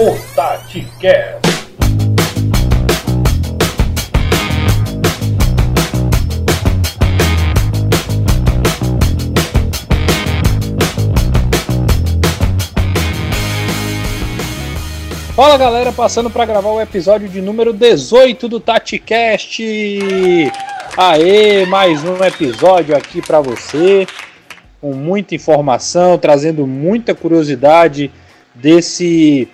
o TatiCast. Fala galera, passando para gravar o episódio de número 18 do TatiCast. Aê, mais um episódio aqui para você, com muita informação, trazendo muita curiosidade desse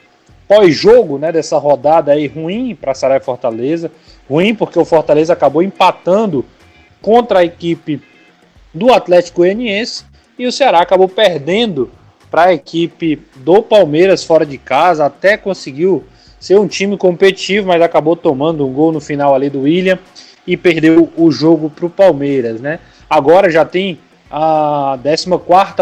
pós-jogo, né, dessa rodada aí ruim para Sarai Fortaleza. Ruim porque o Fortaleza acabou empatando contra a equipe do Atlético Goianiense e o Ceará acabou perdendo para a equipe do Palmeiras fora de casa, até conseguiu ser um time competitivo, mas acabou tomando um gol no final ali do William e perdeu o jogo para o Palmeiras, né? Agora já tem a 14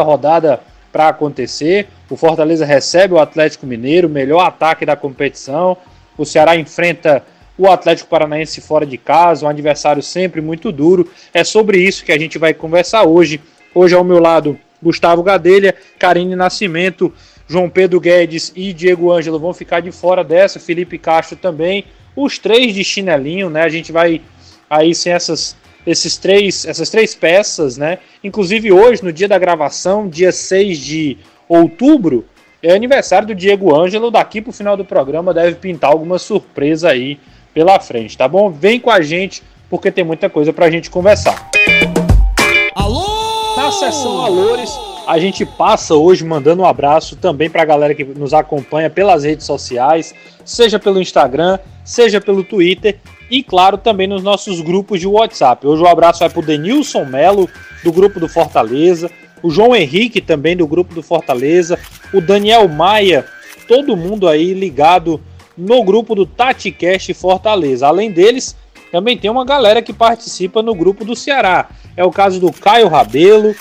rodada para acontecer. O Fortaleza recebe o Atlético Mineiro, melhor ataque da competição. O Ceará enfrenta o Atlético Paranaense fora de casa, um adversário sempre muito duro. É sobre isso que a gente vai conversar hoje. Hoje ao meu lado Gustavo Gadelha, Karine Nascimento, João Pedro Guedes e Diego Ângelo vão ficar de fora dessa, Felipe Castro também, os três de chinelinho, né? A gente vai aí sem essas esses três, essas três peças, né? Inclusive hoje, no dia da gravação, dia 6 de outubro, é aniversário do Diego Ângelo. Daqui pro final do programa deve pintar alguma surpresa aí pela frente, tá bom? Vem com a gente, porque tem muita coisa pra gente conversar. Alô! Na sessão Valores, a gente passa hoje mandando um abraço também para a galera que nos acompanha pelas redes sociais, seja pelo Instagram, seja pelo Twitter e, claro, também nos nossos grupos de WhatsApp. Hoje o abraço vai para o Denilson Melo, do grupo do Fortaleza, o João Henrique, também do grupo do Fortaleza, o Daniel Maia, todo mundo aí ligado no grupo do TatiCast Fortaleza. Além deles, também tem uma galera que participa no grupo do Ceará. É o caso do Caio Rabelo,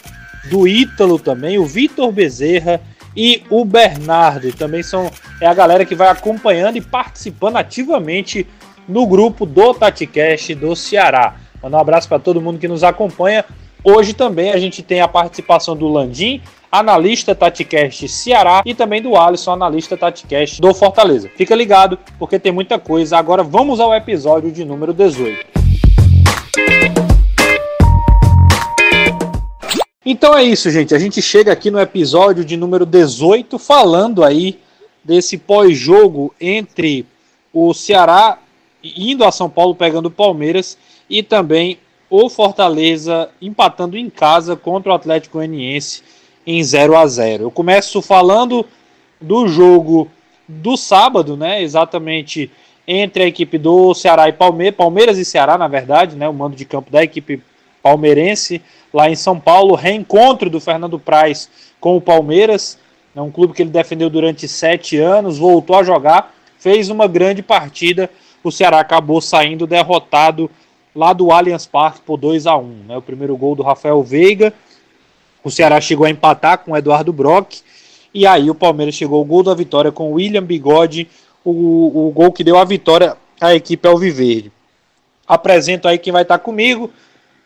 do Ítalo também, o Vitor Bezerra e o Bernardo. Também são é a galera que vai acompanhando e participando ativamente no grupo do TatiCast do Ceará. Manda um abraço para todo mundo que nos acompanha. Hoje também a gente tem a participação do Landim, analista TatiCast Ceará, e também do Alisson, analista TatiCast do Fortaleza. Fica ligado, porque tem muita coisa. Agora vamos ao episódio de número 18. Então é isso, gente. A gente chega aqui no episódio de número 18 falando aí desse pós-jogo entre o Ceará indo a São Paulo pegando o Palmeiras e também o Fortaleza empatando em casa contra o Atlético Goianiense em 0 a 0. Eu começo falando do jogo do sábado, né? Exatamente entre a equipe do Ceará e Palmeiras, Palmeiras e Ceará, na verdade, né? O mando de campo da equipe palmeirense lá em São Paulo, reencontro do Fernando Praz com o Palmeiras, é um clube que ele defendeu durante sete anos, voltou a jogar, fez uma grande partida. O Ceará acabou saindo derrotado lá do Allianz Parque por 2 a 1 né? O primeiro gol do Rafael Veiga o Ceará chegou a empatar com o Eduardo Brock. E aí o Palmeiras chegou ao gol da vitória com o William Bigode, o, o gol que deu a vitória à equipe Alviverde. Apresento aí quem vai estar comigo,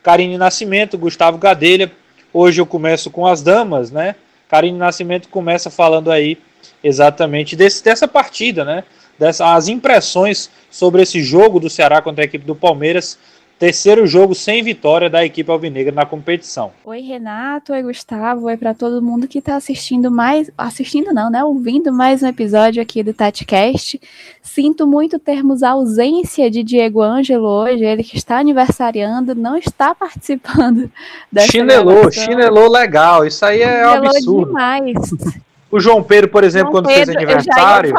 Karine Nascimento, Gustavo Gadelha. Hoje eu começo com as damas, né? Karine Nascimento começa falando aí exatamente desse, dessa partida, né? Dessa, as impressões sobre esse jogo do Ceará contra a equipe do Palmeiras Terceiro jogo sem vitória da equipe alvinegra na competição. Oi, Renato, oi, Gustavo, oi para todo mundo que está assistindo mais, assistindo não, né, ouvindo mais um episódio aqui do TatiCast. Sinto muito termos a ausência de Diego Ângelo hoje, ele que está aniversariando, não está participando dessa Chinelou, chinelou legal, isso aí é um absurdo. demais. O João Pedro, por exemplo, João quando Pedro, fez aniversário,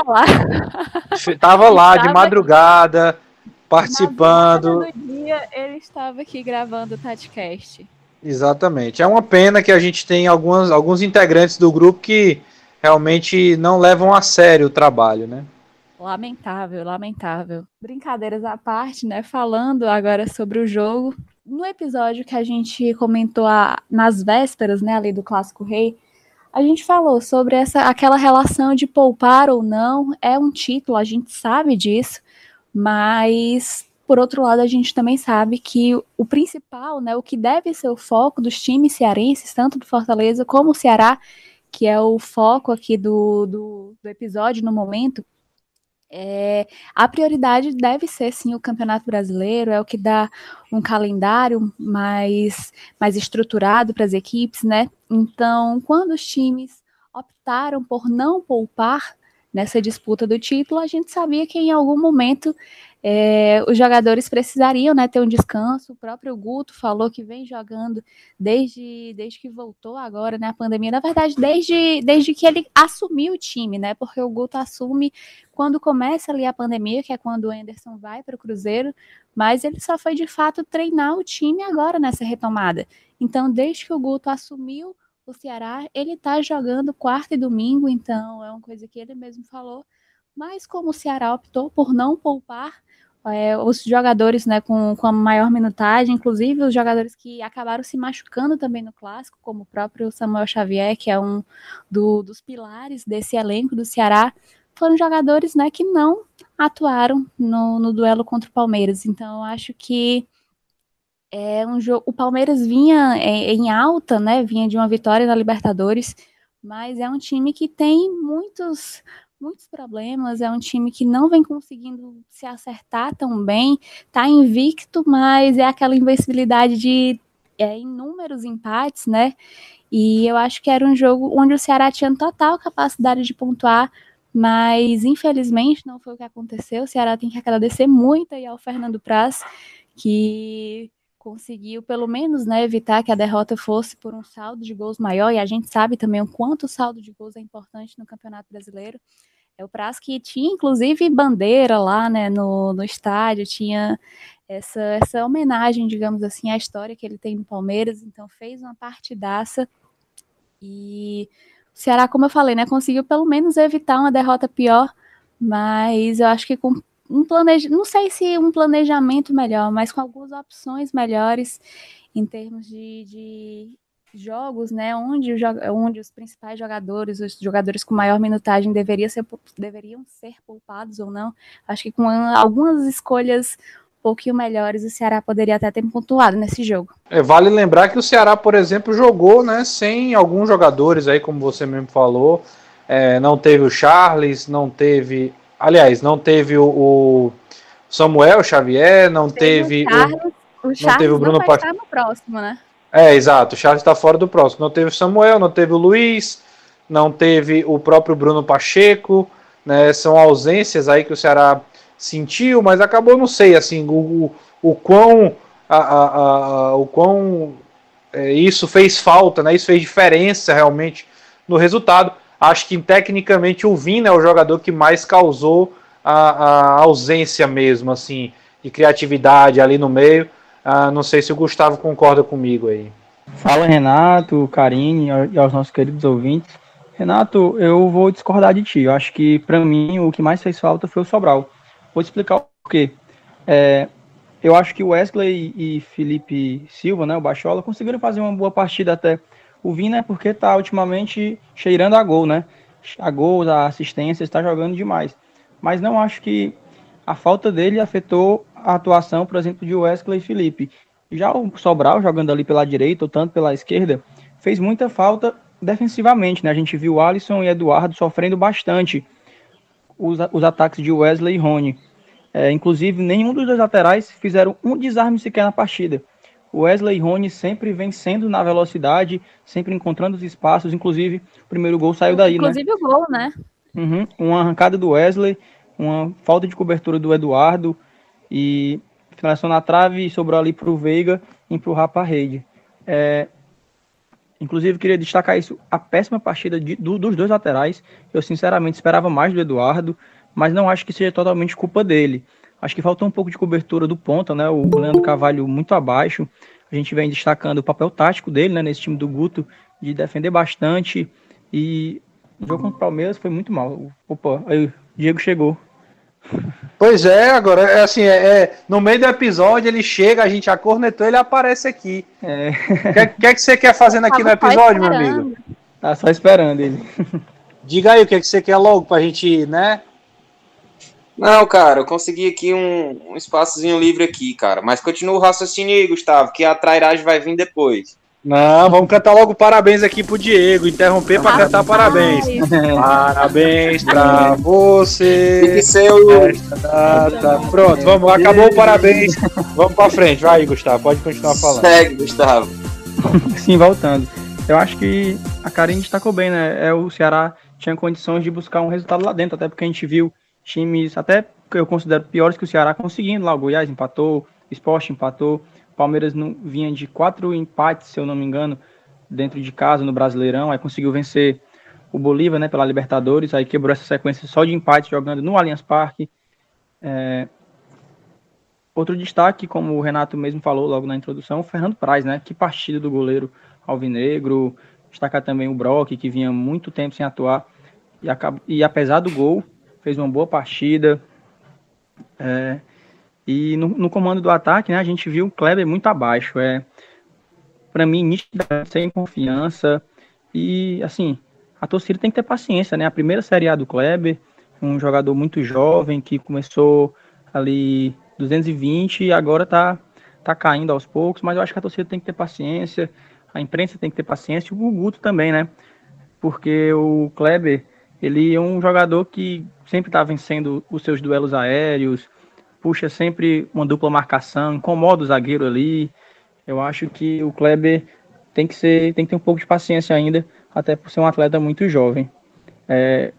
estava lá de madrugada, participando. No dia ele estava aqui gravando o podcast. Exatamente. É uma pena que a gente tem algumas, alguns integrantes do grupo que realmente não levam a sério o trabalho, né? Lamentável, lamentável. Brincadeiras à parte, né? Falando agora sobre o jogo. No episódio que a gente comentou a, nas vésperas, né, ali do Clássico Rei, a gente falou sobre essa aquela relação de poupar ou não. É um título, a gente sabe disso. Mas, por outro lado, a gente também sabe que o principal, né, o que deve ser o foco dos times cearenses, tanto do Fortaleza como o Ceará, que é o foco aqui do, do, do episódio no momento, É, a prioridade deve ser sim o Campeonato Brasileiro, é o que dá um calendário mais, mais estruturado para as equipes, né? Então, quando os times optaram por não poupar nessa disputa do título, a gente sabia que em algum momento é, os jogadores precisariam né, ter um descanso. O próprio Guto falou que vem jogando desde, desde que voltou agora, né? A pandemia, na verdade, desde, desde que ele assumiu o time, né? Porque o Guto assume quando começa ali a pandemia, que é quando o Anderson vai para o Cruzeiro, mas ele só foi de fato treinar o time agora nessa retomada. Então, desde que o Guto assumiu o Ceará, ele está jogando quarta e domingo, então é uma coisa que ele mesmo falou. Mas como o Ceará optou por não poupar é, os jogadores né, com, com a maior minutagem, inclusive os jogadores que acabaram se machucando também no clássico, como o próprio Samuel Xavier, que é um do, dos pilares desse elenco do Ceará, foram jogadores né, que não atuaram no, no duelo contra o Palmeiras. Então, acho que é um jogo. O Palmeiras vinha é, em alta, né? Vinha de uma vitória na Libertadores, mas é um time que tem muitos muitos problemas, é um time que não vem conseguindo se acertar tão bem, tá invicto, mas é aquela invencibilidade de é, inúmeros empates, né? E eu acho que era um jogo onde o Ceará tinha total capacidade de pontuar, mas infelizmente não foi o que aconteceu. O Ceará tem que agradecer muito aí ao Fernando Praz, que conseguiu pelo menos né, evitar que a derrota fosse por um saldo de gols maior, e a gente sabe também o quanto o saldo de gols é importante no Campeonato Brasileiro. É o Praz que tinha, inclusive, bandeira lá né, no, no estádio, tinha essa, essa homenagem, digamos assim, à história que ele tem no Palmeiras, então fez uma partidaça. E o Ceará, como eu falei, né, conseguiu pelo menos evitar uma derrota pior, mas eu acho que com um planeja, não sei se um planejamento melhor, mas com algumas opções melhores em termos de, de jogos, né, onde, o, onde os principais jogadores, os jogadores com maior minutagem deveriam ser, deveriam ser poupados ou não. Acho que com algumas escolhas um pouquinho melhores, o Ceará poderia até ter pontuado nesse jogo. É, vale lembrar que o Ceará, por exemplo, jogou né, sem alguns jogadores aí, como você mesmo falou. É, não teve o Charles, não teve Aliás, não teve o, o Samuel Xavier, não teve, teve o, Charles, o, o não teve o Bruno Pacheco. no próximo, né? É, exato. O Charles está fora do próximo. Não teve o Samuel, não teve o Luiz, não teve o próprio Bruno Pacheco, né? São ausências aí que o Ceará sentiu, mas acabou, não sei, assim, o, o, o quão, a, a, a, o quão é, isso fez falta, né? Isso fez diferença realmente no resultado. Acho que tecnicamente o Vina é o jogador que mais causou a, a ausência mesmo, assim, de criatividade ali no meio. Ah, não sei se o Gustavo concorda comigo aí. Fala Renato, Karine e aos nossos queridos ouvintes. Renato, eu vou discordar de ti. Eu acho que para mim o que mais fez falta foi o Sobral. Vou te explicar o porquê. É, eu acho que o Wesley e Felipe Silva, né, o Bachola, conseguiram fazer uma boa partida até. O Vina é porque tá ultimamente cheirando a gol, né? A gol, a assistência, está jogando demais. Mas não acho que a falta dele afetou a atuação, por exemplo, de Wesley e Felipe. Já o Sobral, jogando ali pela direita ou tanto pela esquerda, fez muita falta defensivamente, né? A gente viu Alisson e Eduardo sofrendo bastante os, os ataques de Wesley e Rony. É, inclusive, nenhum dos dois laterais fizeram um desarme sequer na partida. O Wesley Rony sempre vencendo na velocidade, sempre encontrando os espaços. Inclusive, o primeiro gol saiu daí, inclusive né? Inclusive o gol, né? Uhum, uma arrancada do Wesley, uma falta de cobertura do Eduardo e finalização na trave e sobrou ali para o Veiga empurrar para a rede. É, inclusive, queria destacar isso, a péssima partida de, do, dos dois laterais. Eu, sinceramente, esperava mais do Eduardo, mas não acho que seja totalmente culpa dele. Acho que faltou um pouco de cobertura do ponta, né? O Leandro Carvalho muito abaixo. A gente vem destacando o papel tático dele, né? Nesse time do Guto, de defender bastante. E o jogo contra o Palmeiras foi muito mal. Opa, aí o Diego chegou. Pois é, agora é assim, é, é, no meio do episódio ele chega, a gente acornetou, ele aparece aqui. É. O que, que, é que você quer fazendo aqui no episódio, meu amigo? Tá só esperando ele. Diga aí o que, é que você quer logo pra gente, né? Não, cara, eu consegui aqui um, um espaçozinho livre aqui, cara. Mas continua o raciocínio aí, Gustavo, que a trairagem vai vir depois. Não, vamos cantar logo parabéns aqui pro Diego. Interromper pra Ah, cantar parabéns. Parabéns pra você. Tem que ser o. Data. Pronto, vamos, acabou o parabéns. Vamos pra frente. Vai, Gustavo, pode continuar falando. Segue, Gustavo. Sim, voltando. Eu acho que a Karine destacou bem, né? É, o Ceará tinha condições de buscar um resultado lá dentro, até porque a gente viu times, até que eu considero piores que o Ceará, conseguindo lá. O Goiás empatou, o Sport empatou, o Palmeiras não, vinha de quatro empates, se eu não me engano, dentro de casa no Brasileirão, aí conseguiu vencer o Bolívar, né, pela Libertadores, aí quebrou essa sequência só de empate jogando no Allianz Parque. É, Outro destaque, como o Renato mesmo falou logo na introdução, o Fernando Praz, né? Que partida do goleiro alvinegro. Destacar também o Brock, que vinha muito tempo sem atuar. E, acaba, e apesar do gol, fez uma boa partida. É, e no, no, comando do ataque, né? A gente viu o Kleber muito abaixo. É, para mim, nitidamente, sem confiança. E, assim, a torcida tem que ter paciência, né? A primeira Série A do Kleber, um jogador muito jovem que começou ali 220 e agora tá, tá caindo aos poucos, mas eu acho que a torcida tem que ter paciência, a imprensa tem que ter paciência, e o Guto também, né? Porque o Kleber, ele é um jogador que sempre tá vencendo os seus duelos aéreos, puxa sempre uma dupla marcação, incomoda o zagueiro ali. Eu acho que o Kleber tem que ser, tem que ter um pouco de paciência ainda, até por ser um atleta muito jovem. É,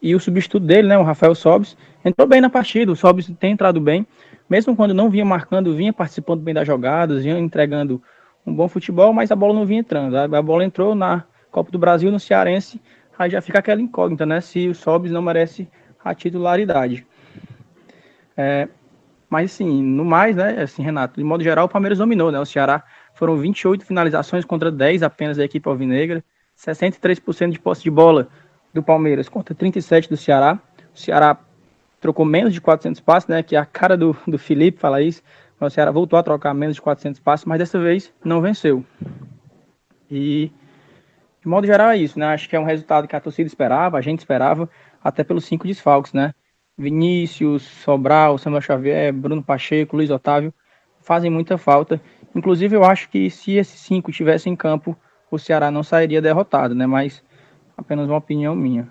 e o substituto dele, né, o Rafael Sobis, entrou bem na partida. O Sobis tem entrado bem, mesmo quando não vinha marcando, vinha participando bem das jogadas, vinha entregando um bom futebol, mas a bola não vinha entrando. A bola entrou na Copa do Brasil, no Cearense, aí já fica aquela incógnita, né? Se o Sobis não merece a titularidade. É, mas assim, no mais, né, assim, Renato, de modo geral, o Palmeiras dominou, né? O Ceará foram 28 finalizações contra 10 apenas da equipe alvinegra, 63% de posse de bola do Palmeiras contra 37 do Ceará. O Ceará trocou menos de 400 passes, né? Que é a cara do, do Felipe fala isso. O Ceará voltou a trocar menos de 400 passes, mas dessa vez não venceu. E, de modo geral, é isso, né? Acho que é um resultado que a torcida esperava, a gente esperava, até pelos cinco desfalques, né? Vinícius, Sobral, Samuel Xavier, Bruno Pacheco, Luiz Otávio fazem muita falta. Inclusive, eu acho que se esses cinco tivessem em campo, o Ceará não sairia derrotado, né? Mas apenas uma opinião minha.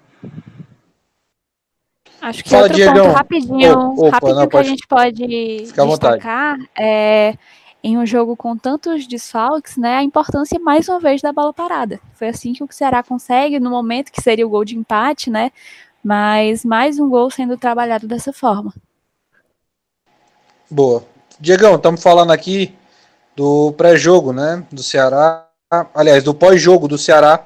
Acho que Fala, outro Diegão. ponto rapidinho, Opa, rapidinho não, que a pode- gente pode Fica destacar é em um jogo com tantos desfalques, né, a importância mais uma vez da bola parada. Foi assim que o Ceará consegue no momento que seria o gol de empate, né? Mas mais um gol sendo trabalhado dessa forma. Boa. Diegão, estamos falando aqui do pré-jogo, né? Do Ceará. Aliás, do pós-jogo do Ceará.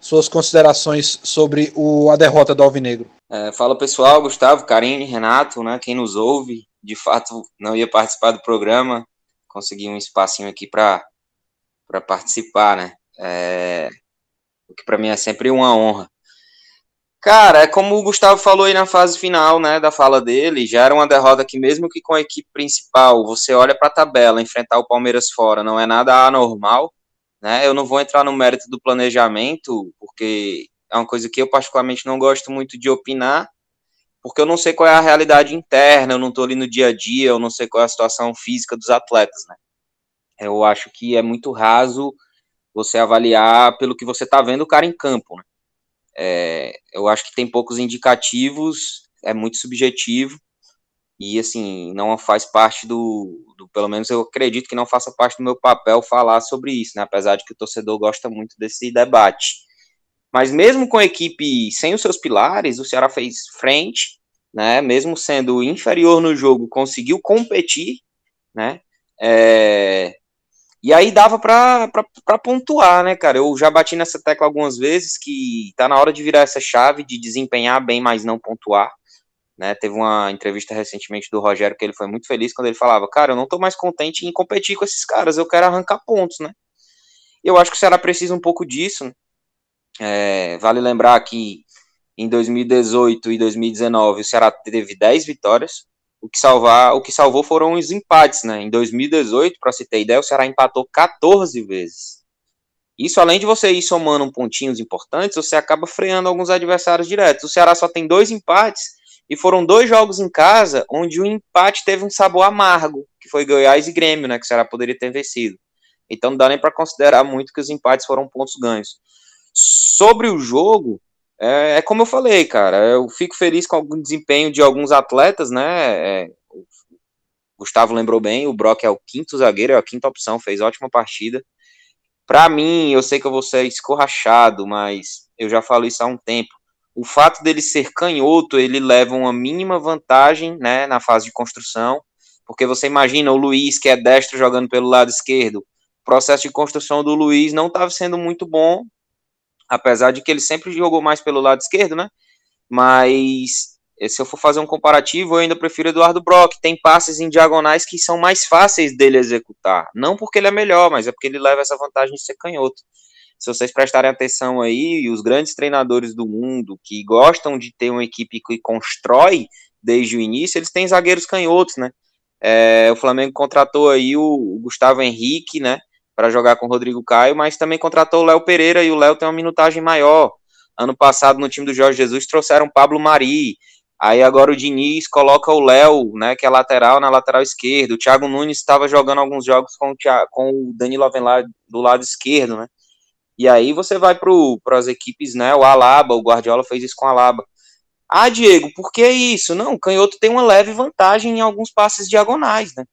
Suas considerações sobre o, a derrota do Alvinegro. É, fala pessoal, Gustavo, Karine, Renato, né? Quem nos ouve, de fato não ia participar do programa, consegui um espacinho aqui para participar, né? É, o que para mim é sempre uma honra. Cara, é como o Gustavo falou aí na fase final, né, da fala dele, já era uma derrota que mesmo que com a equipe principal, você olha para a tabela, enfrentar o Palmeiras fora não é nada anormal, né? Eu não vou entrar no mérito do planejamento, porque é uma coisa que eu particularmente não gosto muito de opinar, porque eu não sei qual é a realidade interna, eu não estou ali no dia a dia, eu não sei qual é a situação física dos atletas, né? Eu acho que é muito raso você avaliar pelo que você está vendo o cara em campo, né? É, eu acho que tem poucos indicativos, é muito subjetivo, e assim, não faz parte do, do, pelo menos eu acredito que não faça parte do meu papel falar sobre isso, né? Apesar de que o torcedor gosta muito desse debate. Mas mesmo com a equipe sem os seus pilares, o Ceará fez frente, né? Mesmo sendo inferior no jogo, conseguiu competir, né? É, e aí dava para pontuar, né, cara? Eu já bati nessa tecla algumas vezes que tá na hora de virar essa chave de desempenhar bem, mas não pontuar. Né? Teve uma entrevista recentemente do Rogério que ele foi muito feliz quando ele falava: Cara, eu não tô mais contente em competir com esses caras, eu quero arrancar pontos, né? Eu acho que o Ceará precisa um pouco disso. Né? É, vale lembrar que em 2018 e 2019 o Ceará teve 10 vitórias. O que, salvar, o que salvou foram os empates, né? Em 2018, para você ter ideia, o Ceará empatou 14 vezes. Isso, além de você ir somando pontinhos importantes, você acaba freando alguns adversários diretos. O Ceará só tem dois empates e foram dois jogos em casa onde o empate teve um sabor amargo, que foi Goiás e Grêmio, né? Que o Ceará poderia ter vencido. Então não dá nem para considerar muito que os empates foram pontos ganhos. Sobre o jogo, é, é, como eu falei, cara, eu fico feliz com o desempenho de alguns atletas, né? É, o Gustavo lembrou bem, o Brock é o quinto zagueiro, é a quinta opção, fez ótima partida. Para mim, eu sei que eu vou ser escorrachado, mas eu já falo isso há um tempo. O fato dele ser canhoto, ele leva uma mínima vantagem, né, na fase de construção, porque você imagina o Luiz, que é destro, jogando pelo lado esquerdo. O processo de construção do Luiz não estava sendo muito bom, apesar de que ele sempre jogou mais pelo lado esquerdo, né? Mas se eu for fazer um comparativo, eu ainda prefiro Eduardo Brock. Tem passes em diagonais que são mais fáceis dele executar. Não porque ele é melhor, mas é porque ele leva essa vantagem de ser canhoto. Se vocês prestarem atenção aí, os grandes treinadores do mundo que gostam de ter uma equipe que constrói desde o início, eles têm zagueiros canhotos, né? É, o Flamengo contratou aí o Gustavo Henrique, né? Para jogar com o Rodrigo Caio, mas também contratou o Léo Pereira e o Léo tem uma minutagem maior. Ano passado, no time do Jorge Jesus, trouxeram Pablo Mari. Aí agora o Diniz coloca o Léo, né, que é lateral, na lateral esquerda. O Thiago Nunes estava jogando alguns jogos com o, Thiago, com o Danilo do lado esquerdo, né? E aí você vai para as equipes, né? O Alaba, o Guardiola fez isso com o Alaba. Ah, Diego, por que isso? Não, o canhoto tem uma leve vantagem em alguns passes diagonais, né?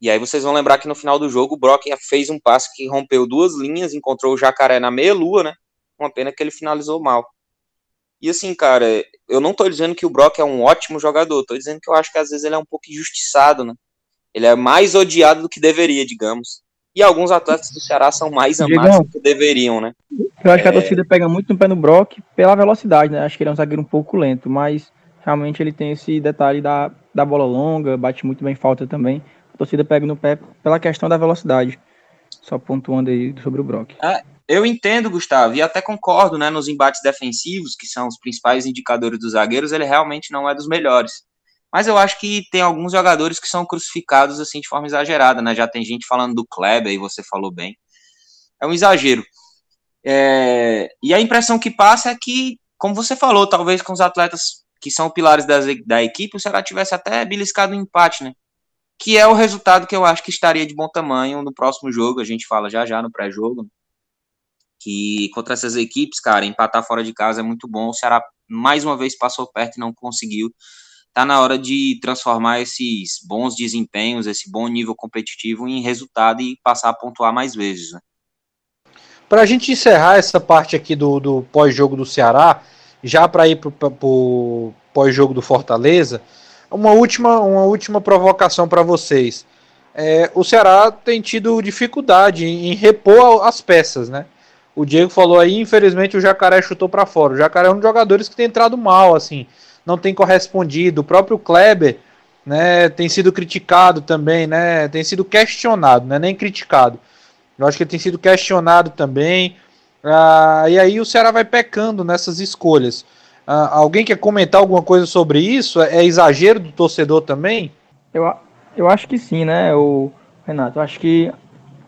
E aí vocês vão lembrar que no final do jogo o Brock fez um passe que rompeu duas linhas, encontrou o Jacaré na meia-lua, né? Uma pena que ele finalizou mal. E assim, cara, eu não tô dizendo que o Brock é um ótimo jogador, tô dizendo que eu acho que às vezes ele é um pouco injustiçado, né? Ele é mais odiado do que deveria, digamos. E alguns atletas do Ceará são mais amados do que deveriam, né? Eu acho é... que a é. torcida pega muito no pé no Brock pela velocidade, né? Acho que ele é um zagueiro um pouco lento, mas realmente ele tem esse detalhe da, da bola longa, bate muito bem falta também. Torcida pega no pé pela questão da velocidade. Só pontuando aí sobre o Brock. É, eu entendo, Gustavo, e até concordo, né? Nos embates defensivos, que são os principais indicadores dos zagueiros, ele realmente não é dos melhores. Mas eu acho que tem alguns jogadores que são crucificados assim de forma exagerada, né? Já tem gente falando do Kleber, aí você falou bem. É um exagero. É... E a impressão que passa é que, como você falou, talvez com os atletas que são pilares das, da equipe, o Ceará tivesse até beliscado um empate, né? Que é o resultado que eu acho que estaria de bom tamanho no próximo jogo. A gente fala já já no pré-jogo. Que contra essas equipes, cara, empatar fora de casa é muito bom. O Ceará mais uma vez passou perto e não conseguiu tá na hora de transformar esses bons desempenhos, esse bom nível competitivo em resultado e passar a pontuar mais vezes. Né? Para a gente encerrar essa parte aqui do, do pós-jogo do Ceará, já para ir para o pós-jogo do Fortaleza, uma última, uma última provocação para vocês. É, o Ceará tem tido dificuldade em, em repor as peças, né? O Diego falou aí, infelizmente o Jacaré chutou para fora. O Jacaré é um dos jogadores que tem entrado mal, assim não tem correspondido. O próprio Kleber né, tem sido criticado também, né, tem sido questionado, né, nem criticado. Eu acho que ele tem sido questionado também. Ah, e aí o Ceará vai pecando nessas escolhas. Ah, alguém quer comentar alguma coisa sobre isso? É, exagero do torcedor também? Eu, eu acho que sim, né, o Renato. Eu acho que,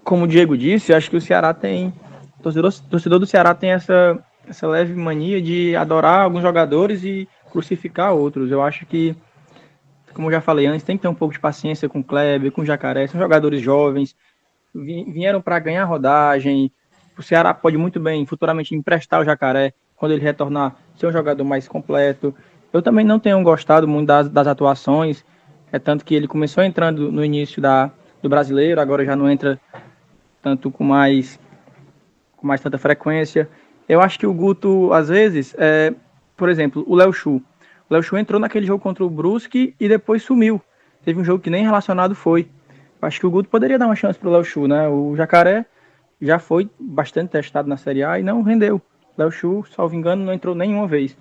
como o Diego disse, eu acho que o Ceará tem. O torcedor, torcedor do Ceará tem essa, essa leve mania de adorar alguns jogadores e crucificar outros. Eu acho que, como já falei antes, tem que ter um pouco de paciência com o Kleber, com o Jacaré. São jogadores jovens, vieram para ganhar rodagem. O Ceará pode muito bem futuramente emprestar o Jacaré quando ele retornar, ser um jogador mais completo. Eu também não tenho gostado muito das, das atuações, é tanto que ele começou entrando no início da, do brasileiro, agora já não entra tanto com mais com mais tanta frequência. Eu acho que o Guto, às vezes, é, por exemplo, o Léo Chu. O Léo Chu entrou naquele jogo contra o Brusque e depois sumiu. Teve um jogo que nem relacionado foi. Acho que o Guto poderia dar uma chance pro Léo Chu, né? O Jacaré já foi bastante testado na Série A e não rendeu. Léo Chu, salvo engano, não entrou nenhuma vez.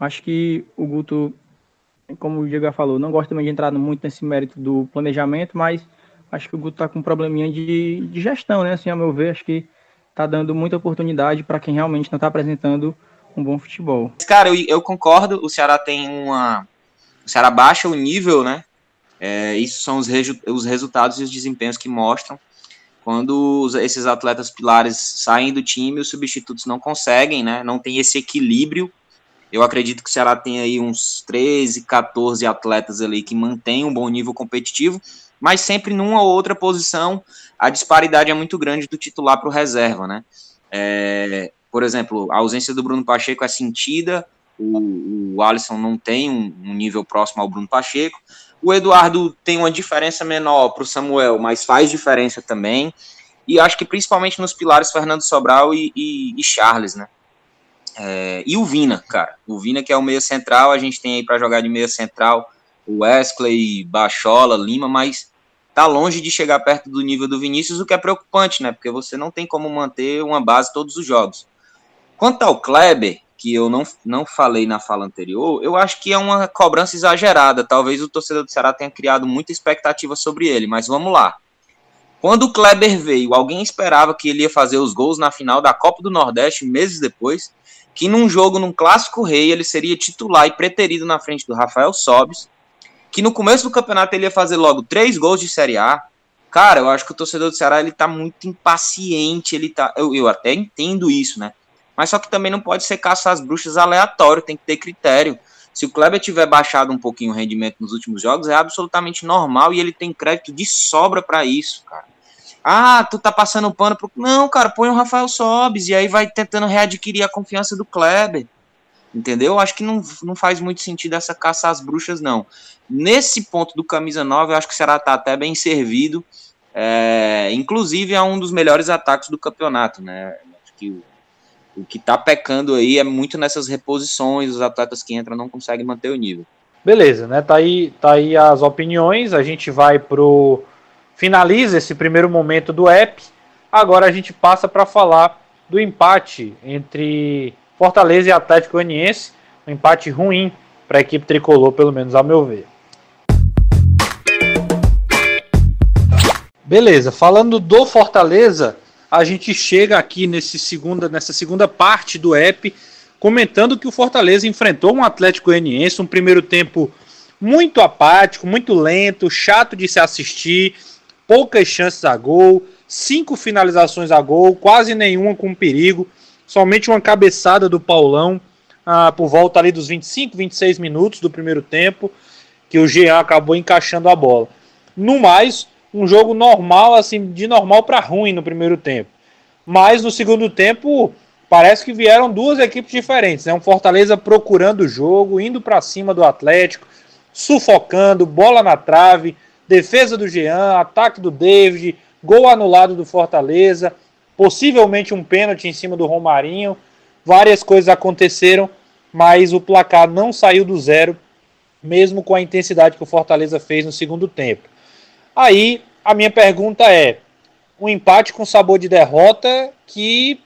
Acho que o Guto, como o Diego falou, não gosta também de entrar muito nesse mérito do planejamento, mas acho que o Guto tá com um probleminha de, de gestão, né? Assim, a meu ver, acho que tá dando muita oportunidade para quem realmente não está apresentando um bom futebol. Cara, eu, eu concordo, o Ceará tem uma. O Ceará baixa o nível, né? É, isso são os, reju... os resultados e os desempenhos que mostram. Quando esses atletas pilares saem do time, os substitutos não conseguem, né? Não tem esse equilíbrio. Eu acredito que o Ceará tem aí uns 13, 14 atletas ali que mantêm um bom nível competitivo, mas sempre numa ou outra posição a disparidade é muito grande do titular para o reserva, né? É, por exemplo, a ausência do Bruno Pacheco é sentida, o, o Alisson não tem um, um nível próximo ao Bruno Pacheco, o Eduardo tem uma diferença menor para o Samuel, mas faz diferença também. E acho que principalmente nos pilares Fernando Sobral e, e, e Charles, né? É, e o Vina, cara. O Vina, que é o meio central, a gente tem aí para jogar de meio central o Wesley, Bachola, Lima, mas tá longe de chegar perto do nível do Vinícius, o que é preocupante, né? Porque você não tem como manter uma base todos os jogos. Quanto ao Kleber, que eu não, não falei na fala anterior, eu acho que é uma cobrança exagerada. Talvez o torcedor do Ceará tenha criado muita expectativa sobre ele, mas vamos lá. Quando o Kleber veio, alguém esperava que ele ia fazer os gols na final da Copa do Nordeste meses depois, que num jogo, num clássico rei, ele seria titular e preterido na frente do Rafael Sobis, que no começo do campeonato ele ia fazer logo três gols de Série A. Cara, eu acho que o torcedor do Ceará ele tá muito impaciente, ele tá, eu, eu até entendo isso, né? Mas só que também não pode ser caçar as bruxas aleatório, tem que ter critério. Se o Kleber tiver baixado um pouquinho o rendimento nos últimos jogos, é absolutamente normal e ele tem crédito de sobra para isso, cara. Ah, tu tá passando pano pro. Não, cara, põe o Rafael Sobes e aí vai tentando readquirir a confiança do Kleber. Entendeu? Acho que não, não faz muito sentido essa caça às bruxas, não. Nesse ponto do camisa 9, eu acho que o tá até bem servido. É, inclusive é um dos melhores ataques do campeonato, né? Acho que o o que está pecando aí é muito nessas reposições, os atletas que entram não conseguem manter o nível. Beleza, né? Tá aí, tá aí as opiniões. A gente vai pro finaliza esse primeiro momento do app. Agora a gente passa para falar do empate entre Fortaleza e Atlético Goianiense, um empate ruim para a equipe tricolor, pelo menos ao meu ver. Beleza, falando do Fortaleza, a gente chega aqui nesse segunda, nessa segunda parte do app comentando que o Fortaleza enfrentou um Atlético Goianiense, um primeiro tempo muito apático, muito lento, chato de se assistir, poucas chances a gol, cinco finalizações a gol, quase nenhuma com perigo, somente uma cabeçada do Paulão ah, por volta ali dos 25, 26 minutos do primeiro tempo, que o Jean acabou encaixando a bola. No mais, um jogo normal, assim, de normal para ruim no primeiro tempo. Mas no segundo tempo, parece que vieram duas equipes diferentes, né? Um Fortaleza procurando o jogo, indo para cima do Atlético, sufocando, bola na trave, defesa do Jean, ataque do David, gol anulado do Fortaleza, possivelmente um pênalti em cima do Romarinho. Várias coisas aconteceram, mas o placar não saiu do zero, mesmo com a intensidade que o Fortaleza fez no segundo tempo. Aí a minha pergunta é: um empate com sabor de derrota que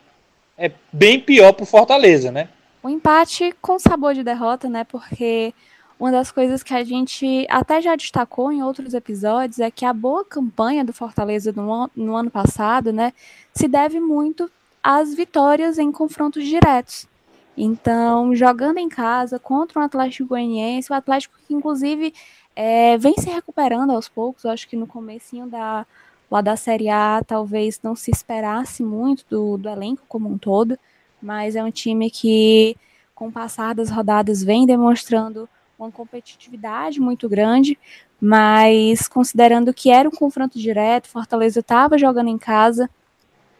é bem pior para o Fortaleza, né? Um empate com sabor de derrota, né? Porque uma das coisas que a gente até já destacou em outros episódios é que a boa campanha do Fortaleza no, no ano passado, né, se deve muito às vitórias em confrontos diretos. Então, jogando em casa contra um Atlético Goianiense, o Atlético que inclusive é, vem se recuperando aos poucos. Eu acho que no comecinho da, lá da Série A talvez não se esperasse muito do, do elenco como um todo, mas é um time que, com o passar das rodadas, vem demonstrando uma competitividade muito grande, mas considerando que era um confronto direto, Fortaleza estava jogando em casa,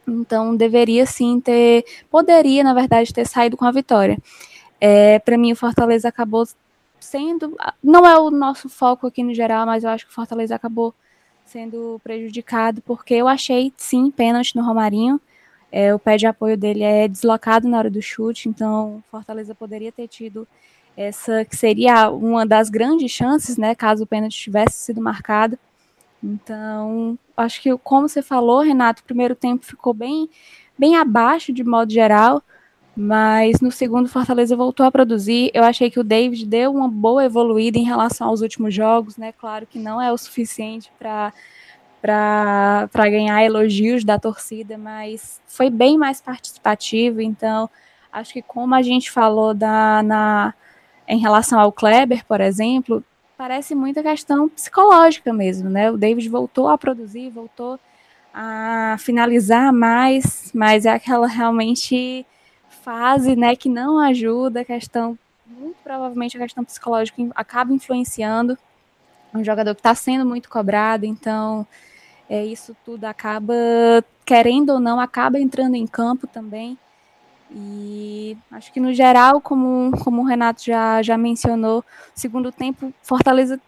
então deveria sim ter, poderia na verdade ter saído com a vitória. É, Para mim, o Fortaleza acabou sendo. Não é o nosso foco aqui no geral, mas eu acho que o Fortaleza acabou sendo prejudicado, porque eu achei, sim, pênalti no Romarinho. É, o pé de apoio dele é deslocado na hora do chute, então Fortaleza poderia ter tido essa que seria uma das grandes chances, né, caso o pênalti tivesse sido marcado. Então, acho que como você falou, Renato, o primeiro tempo ficou bem bem abaixo de modo geral. Mas no segundo, Fortaleza voltou a produzir. Eu achei que o David deu uma boa evoluída em relação aos últimos jogos, né? Claro que não é o suficiente para para ganhar elogios da torcida, mas foi bem mais participativo. Então, acho que como a gente falou da, na, em relação ao Kleber, por exemplo, parece muita questão psicológica mesmo, né? O David voltou a produzir, voltou a finalizar mais, mas é aquela realmente fase, né, que não ajuda, a questão, muito provavelmente a questão psicológica acaba influenciando. um jogador que está sendo muito cobrado, então é, isso tudo acaba, querendo ou não, acaba entrando em campo também. E acho que no geral, como, como o Renato já, já mencionou, segundo tempo, Fortaleza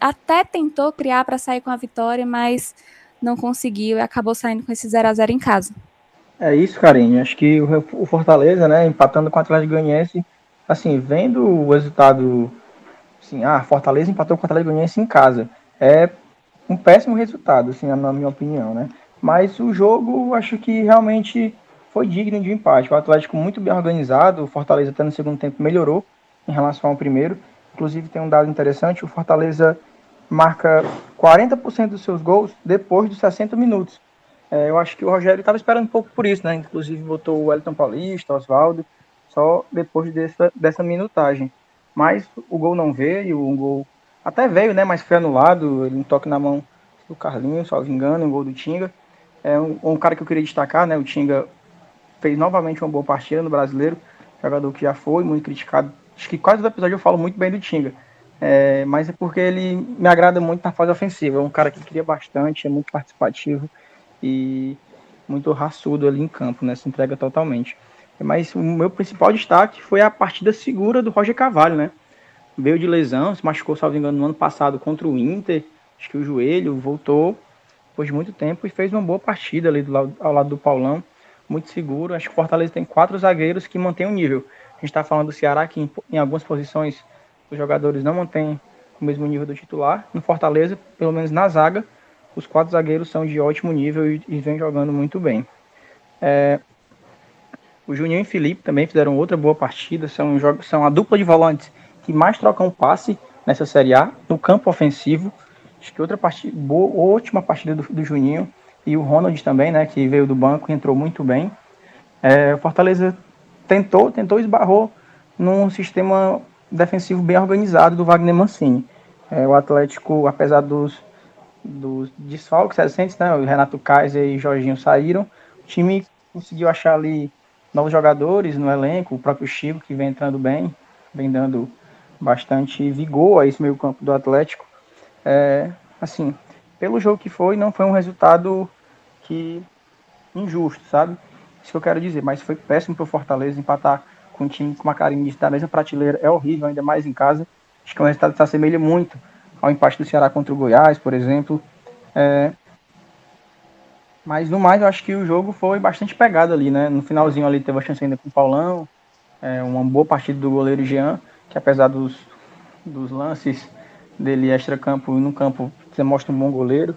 até tentou criar para sair com a vitória, mas não conseguiu e acabou saindo com esse 0 a 0 em casa. É isso, Karine. Acho que o Fortaleza, né, empatando com o Atlético Goianiense, assim, vendo o resultado, assim, ah, Fortaleza empatou com o Atlético Goianiense em casa. É um péssimo resultado, assim, na minha opinião, né? Mas o jogo, acho que realmente foi digno de empate. O Atlético muito bem organizado, o Fortaleza até no segundo tempo melhorou em relação ao primeiro. Inclusive tem um dado interessante, o Fortaleza marca 40% dos seus gols depois dos 60 minutos. É, eu acho que o Rogério estava esperando um pouco por isso, né? Inclusive botou o Wellington Paulista, o Oswaldo, só depois dessa, dessa minutagem. Mas o gol não veio, um gol até veio, né? Mas foi anulado, ele um toque na mão do Carlinhos, salvo engano, um gol do Tinga. É um, um, cara que eu queria destacar, né? O Tinga fez novamente uma boa partida no brasileiro, jogador que já foi muito criticado. Acho que quase no episódio eu falo muito bem do Tinga. É, mas é porque ele me agrada muito na fase ofensiva. É um cara que cria bastante, é muito participativo e muito raçudo ali em campo, né? Se entrega totalmente. Mas o meu principal destaque foi a partida segura do Roger Cavalho, né? Veio de lesão, se machucou, salvo engano, no ano passado contra o Inter. Acho que o joelho voltou depois de muito tempo e fez uma boa partida ali do lado, ao lado do Paulão. Muito seguro. Acho que o Fortaleza tem quatro zagueiros que mantêm o nível. A gente está falando do Ceará que em, em algumas posições os jogadores não mantêm o mesmo nível do titular. No Fortaleza, pelo menos na zaga, os quatro zagueiros são de ótimo nível e, e vêm jogando muito bem. É, o Juninho e Felipe também fizeram outra boa partida, são, são a dupla de volantes que mais trocam passe nessa Série A, no campo ofensivo. Acho que outra partida, boa, ótima partida do, do Juninho e o Ronald também, né, que veio do banco e entrou muito bem. É, o Fortaleza tentou, tentou esbarrou num sistema defensivo bem organizado do Wagner Mancini. É, o Atlético, apesar dos, dos desfalques recentes, né, o Renato Kaiser e Jorginho saíram, o time conseguiu achar ali novos jogadores no elenco, o próprio Chico, que vem entrando bem, vem dando bastante vigor a esse meio campo do Atlético. É, assim, pelo jogo que foi, não foi um resultado que injusto, sabe? Isso que eu quero dizer, mas foi péssimo para o Fortaleza empatar com um time com uma carinha da mesma prateleira, é horrível, ainda mais em casa. Acho que o resultado se assemelha muito ao empate do Ceará contra o Goiás, por exemplo. É, mas no mais, eu acho que o jogo foi bastante pegado ali, né? No finalzinho ali teve a chance ainda com o Paulão, é, uma boa partida do goleiro Jean, que apesar dos, dos lances dele extra-campo e no campo, você mostra um bom goleiro.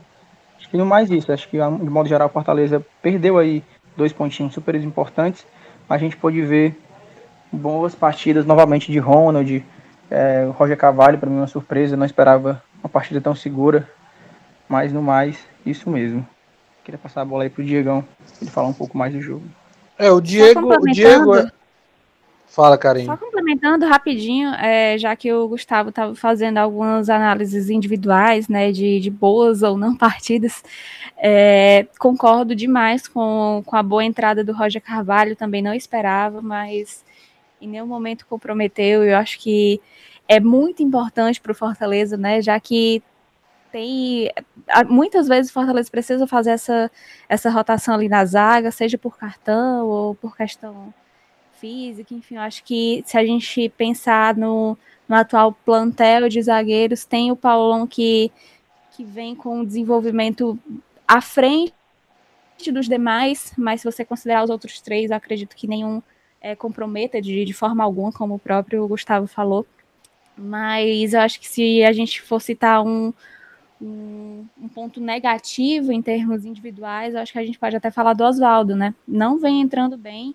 Acho que no mais isso, acho que de modo geral o Fortaleza perdeu aí dois pontinhos super importantes, a gente pôde ver boas partidas novamente de Ronald, é, Roger Cavalho, para mim uma surpresa, não esperava uma partida tão segura, mas no mais, isso mesmo. Queria passar a bola aí pro Diegão, ele falar um pouco mais do jogo. É, o Diego, o Diego é... Fala, Karim. Só complementando rapidinho, é, já que o Gustavo estava fazendo algumas análises individuais, né, de, de boas ou não partidas, é, concordo demais com, com a boa entrada do Roger Carvalho, também não esperava, mas em nenhum momento comprometeu. Eu acho que é muito importante para o Fortaleza, né? Já que tem muitas vezes o Fortaleza precisa fazer essa, essa rotação ali na zaga, seja por cartão ou por questão física, enfim, eu acho que se a gente pensar no, no atual plantel de zagueiros, tem o Paulão que, que vem com um desenvolvimento à frente dos demais, mas se você considerar os outros três, eu acredito que nenhum é, comprometa de, de forma alguma, como o próprio Gustavo falou. Mas eu acho que se a gente for citar um, um, um, ponto negativo em termos individuais, eu acho que a gente pode até falar do Oswaldo, né? Não vem entrando bem,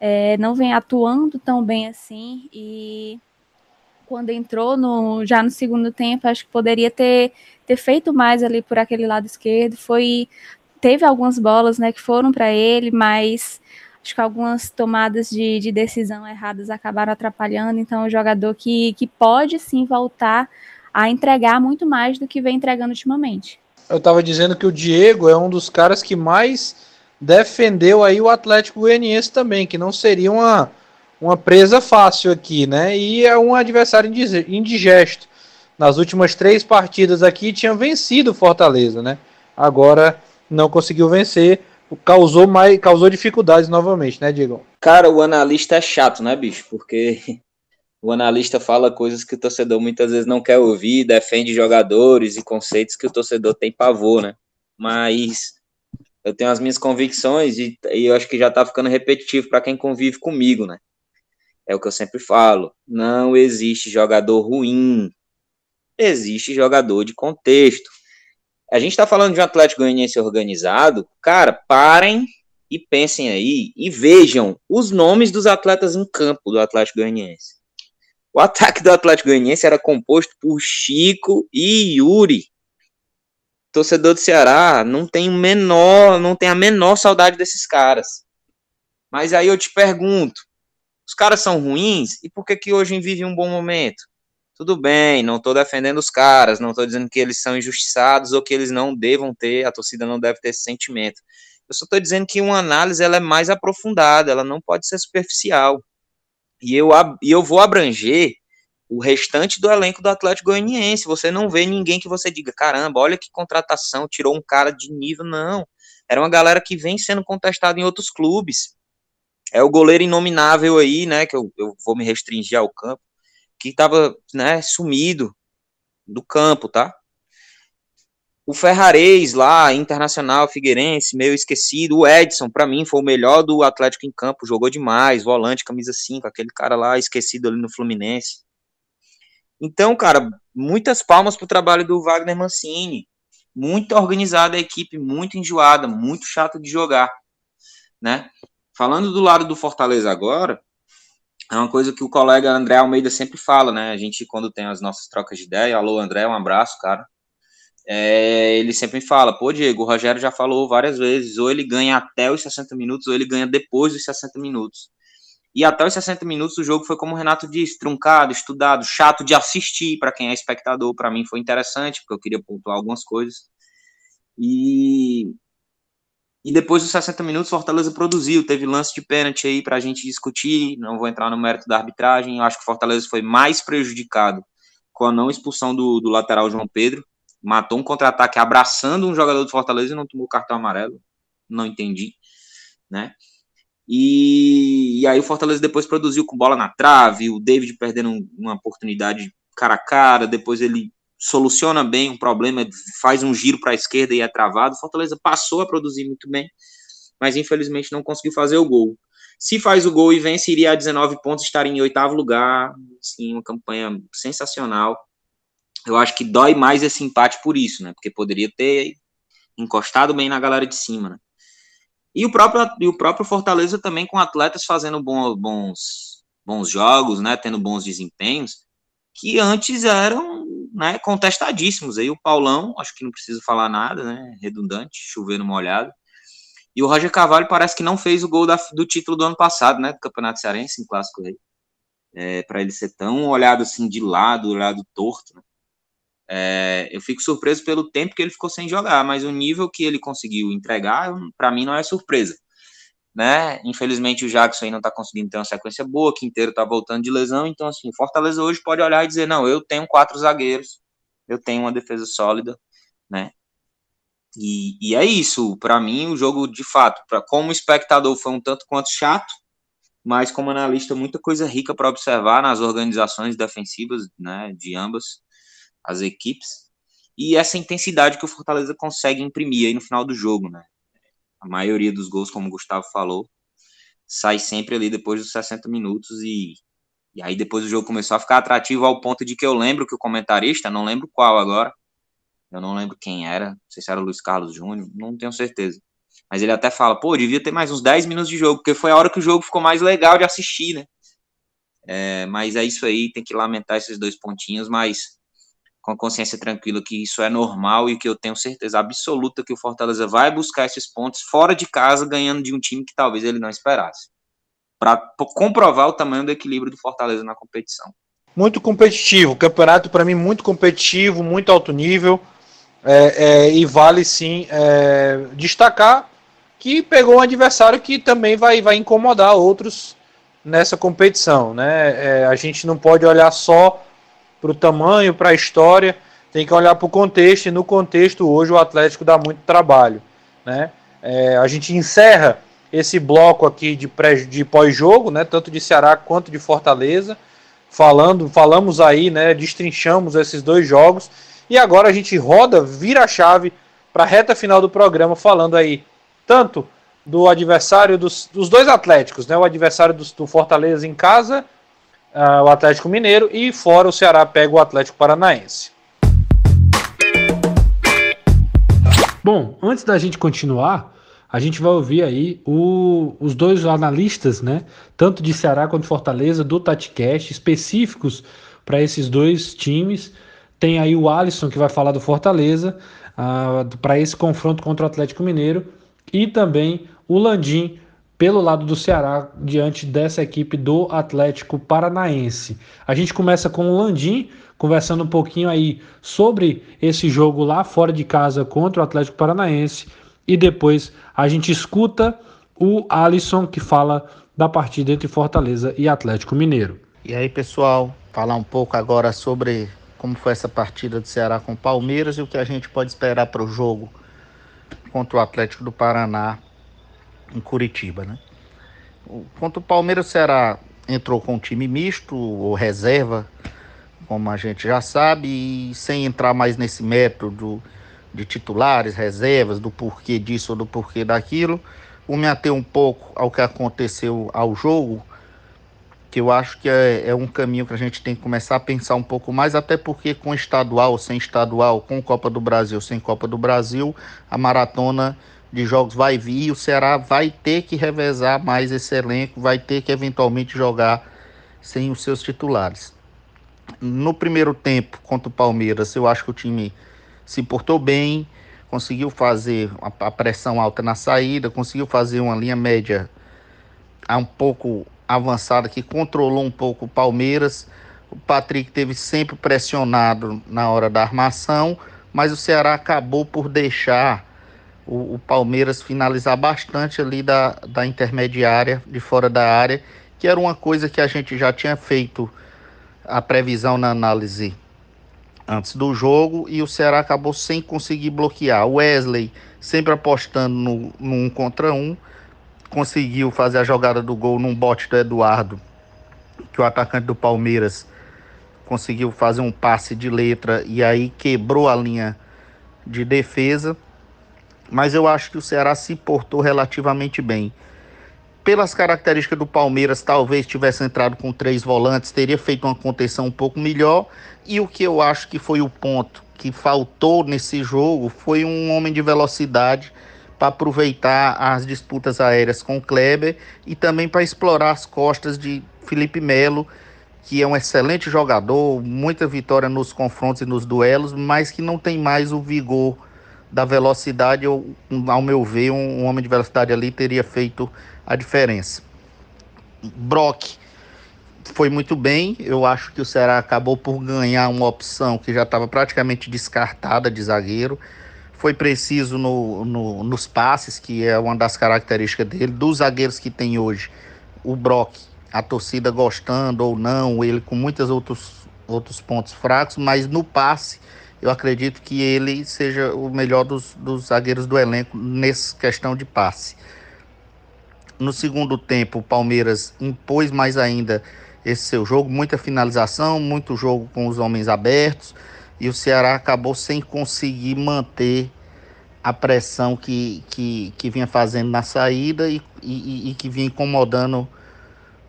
é, não vem atuando tão bem assim, e quando entrou no, já no segundo tempo, acho que poderia ter, ter feito mais ali por aquele lado esquerdo. Foi teve algumas bolas né, que foram para ele, mas acho que algumas tomadas de, de decisão erradas acabaram atrapalhando. Então, é um jogador que, que pode sim voltar a entregar muito mais do que vem entregando ultimamente. Eu estava dizendo que o Diego é um dos caras que mais defendeu aí o Atlético Goianiense também, que não seria uma, uma presa fácil aqui, né? E é um adversário indigesto. nas últimas três partidas aqui tinha vencido o Fortaleza, né? Agora não conseguiu vencer, causou mais, causou dificuldades novamente, né, Diego? Cara, o analista é chato, né, bicho? Porque o analista fala coisas que o torcedor muitas vezes não quer ouvir, defende jogadores e conceitos que o torcedor tem pavor, né? Mas eu tenho as minhas convicções e, e eu acho que já tá ficando repetitivo para quem convive comigo, né? É o que eu sempre falo. Não existe jogador ruim. Existe jogador de contexto. A gente está falando de um Atlético Goianiense organizado. Cara, parem e pensem aí e vejam os nomes dos atletas em campo do Atlético Goianiense. O ataque do Atlético Goianiense era composto por Chico e Yuri. Torcedor do Ceará não tem o menor, não tem a menor saudade desses caras. Mas aí eu te pergunto, os caras são ruins e por que que hoje vive um bom momento? Tudo bem, não estou defendendo os caras, não estou dizendo que eles são injustiçados ou que eles não devam ter, a torcida não deve ter esse sentimento. Eu só estou dizendo que uma análise ela é mais aprofundada, ela não pode ser superficial. E eu, e eu vou abranger o restante do elenco do Atlético Goianiense. Você não vê ninguém que você diga, caramba, olha que contratação, tirou um cara de nível, não. Era uma galera que vem sendo contestada em outros clubes. É o goleiro inominável aí, né, que eu, eu vou me restringir ao campo, que estava, né, sumido do campo, tá? O Ferrarez lá, Internacional, Figueirense, meio esquecido. O Edson, para mim, foi o melhor do Atlético em campo, jogou demais, volante, camisa 5, aquele cara lá esquecido ali no Fluminense. Então, cara, muitas palmas pro trabalho do Wagner Mancini. Muito organizada a equipe, muito enjoada, muito chato de jogar, né? Falando do lado do Fortaleza agora, é uma coisa que o colega André Almeida sempre fala, né? A gente, quando tem as nossas trocas de ideia, alô André, um abraço, cara. É, ele sempre fala, pô, Diego, o Rogério já falou várias vezes, ou ele ganha até os 60 minutos, ou ele ganha depois dos 60 minutos. E até os 60 minutos o jogo foi como o Renato disse, truncado, estudado, chato de assistir para quem é espectador. Para mim foi interessante, porque eu queria pontuar algumas coisas. E, e depois dos 60 minutos, Fortaleza produziu. Teve lance de pênalti aí para a gente discutir. Não vou entrar no mérito da arbitragem. Eu acho que o Fortaleza foi mais prejudicado com a não expulsão do, do lateral João Pedro. Matou um contra-ataque abraçando um jogador do Fortaleza e não tomou cartão amarelo. Não entendi, né? E, e, aí o Fortaleza depois produziu com bola na trave, o David perdendo uma oportunidade cara a cara, depois ele soluciona bem um problema, faz um giro para a esquerda e é travado. Fortaleza passou a produzir muito bem, mas infelizmente não conseguiu fazer o gol. Se faz o gol e vence, iria a 19 pontos, estaria em oitavo lugar. Sim, uma campanha sensacional. Eu acho que dói mais esse empate por isso, né? Porque poderia ter encostado bem na galera de cima, né? E o próprio, e o próprio Fortaleza também com atletas fazendo bons, bons, bons jogos, né, tendo bons desempenhos, que antes eram né, contestadíssimos. Aí o Paulão, acho que não preciso falar nada, né, redundante, chovendo molhado. E o Roger Carvalho parece que não fez o gol da, do título do ano passado, né, do Campeonato Cearense, em Clássico Rei. É, para ele ser tão olhado assim de lado, olhado torto, né? É, eu fico surpreso pelo tempo que ele ficou sem jogar, mas o nível que ele conseguiu entregar, para mim, não é surpresa. Né? Infelizmente, o Jackson aí não está conseguindo ter uma sequência boa, Quinteiro está voltando de lesão, então, assim, Fortaleza hoje pode olhar e dizer: não, eu tenho quatro zagueiros, eu tenho uma defesa sólida, né? E, e é isso, para mim, o jogo de fato, pra, como espectador, foi um tanto quanto chato, mas como analista, muita coisa rica para observar nas organizações defensivas né, de ambas as equipes, e essa intensidade que o Fortaleza consegue imprimir aí no final do jogo, né? A maioria dos gols, como o Gustavo falou, sai sempre ali depois dos 60 minutos e, e aí depois o jogo começou a ficar atrativo ao ponto de que eu lembro que o comentarista, não lembro qual agora, eu não lembro quem era, não sei se era o Luiz Carlos Júnior, não tenho certeza. Mas ele até fala, pô, devia ter mais uns 10 minutos de jogo, porque foi a hora que o jogo ficou mais legal de assistir, né? É, mas é isso aí, tem que lamentar esses dois pontinhos, mas com a consciência tranquila que isso é normal e que eu tenho certeza absoluta que o Fortaleza vai buscar esses pontos fora de casa, ganhando de um time que talvez ele não esperasse. Para comprovar o tamanho do equilíbrio do Fortaleza na competição. Muito competitivo, campeonato para mim muito competitivo, muito alto nível. É, é, e vale sim é, destacar que pegou um adversário que também vai, vai incomodar outros nessa competição. Né? É, a gente não pode olhar só para o tamanho, para a história, tem que olhar para o contexto, e no contexto hoje o Atlético dá muito trabalho. Né? É, a gente encerra esse bloco aqui de, pré, de pós-jogo, né, tanto de Ceará quanto de Fortaleza, falando, falamos aí, né, destrinchamos esses dois jogos, e agora a gente roda, vira a chave para a reta final do programa, falando aí tanto do adversário dos, dos dois Atléticos, né, o adversário do, do Fortaleza em casa, uh, o Atlético Mineiro, e fora o Ceará pega o Atlético Paranaense. Bom, antes da gente continuar, a gente vai ouvir aí o, os dois analistas, né, tanto de Ceará quanto de Fortaleza, do TatiCast, específicos para esses dois times. Tem aí o Alisson, que vai falar do Fortaleza, uh, para esse confronto contra o Atlético Mineiro, e também o Landim, pelo lado do Ceará, diante dessa equipe do Atlético Paranaense. A gente começa com o Landim, conversando um pouquinho aí sobre esse jogo lá fora de casa contra o Atlético Paranaense e depois a gente escuta o Alisson que fala da partida entre Fortaleza e Atlético Mineiro. E aí, pessoal, falar um pouco agora sobre como foi essa partida do Ceará com o Palmeiras e o que a gente pode esperar para o jogo contra o Atlético do Paraná em Curitiba, né? Contra o Palmeiras, o Ceará entrou com um time misto ou reserva, como a gente já sabe, e sem entrar mais nesse método de titulares, reservas, do porquê disso ou do porquê daquilo, vou me ater um pouco ao que aconteceu ao jogo, que eu acho que é, é um caminho que a gente tem que começar a pensar um pouco mais, até porque com estadual, sem estadual, com Copa do Brasil, sem Copa do Brasil, a maratona de jogos vai vir o Ceará vai ter que revezar mais esse elenco, vai ter que eventualmente jogar sem os seus titulares. No primeiro tempo contra o Palmeiras, eu acho que o time se portou bem, conseguiu fazer a pressão alta na saída, conseguiu fazer uma linha média um pouco avançada que controlou um pouco o Palmeiras. O Patrick teve sempre pressionado na hora da armação, mas o Ceará acabou por deixar o, o Palmeiras finalizar bastante ali da, da intermediária, de fora da área, que era uma coisa que a gente já tinha feito a previsão na análise antes do jogo e o Ceará acabou sem conseguir bloquear. O Wesley, sempre apostando no, no um contra um, conseguiu fazer a jogada do gol num bote do Eduardo, que o atacante do Palmeiras conseguiu fazer um passe de letra e aí quebrou a linha de defesa. Mas eu acho que o Ceará se portou relativamente bem pelas características do Palmeiras, talvez tivesse entrado com três volantes, teria feito uma contenção um pouco melhor. E o que eu acho que foi o ponto que faltou nesse jogo foi um homem de velocidade para aproveitar as disputas aéreas com o Kleber e também para explorar as costas de Felipe Melo, que é um excelente jogador, muita vitória nos confrontos e nos duelos, mas que não tem mais o vigor da velocidade. Eu, ao meu ver, um, um homem de velocidade ali teria feito a diferença. Brock foi muito bem. Eu acho que o Ceará acabou por ganhar uma opção que já estava praticamente descartada de zagueiro. Foi preciso no, no, nos passes, que é uma das características dele. Dos zagueiros que tem hoje, o Brock, a torcida gostando ou não, ele com muitos outros, outros pontos fracos, mas no passe, eu acredito que ele seja o melhor dos, dos zagueiros do elenco nessa questão de passe. No segundo tempo, o Palmeiras impôs mais ainda esse seu jogo, muita finalização, muito jogo com os homens abertos, e o Ceará acabou sem conseguir manter a pressão que, que, que vinha fazendo na saída e, e, e que vinha incomodando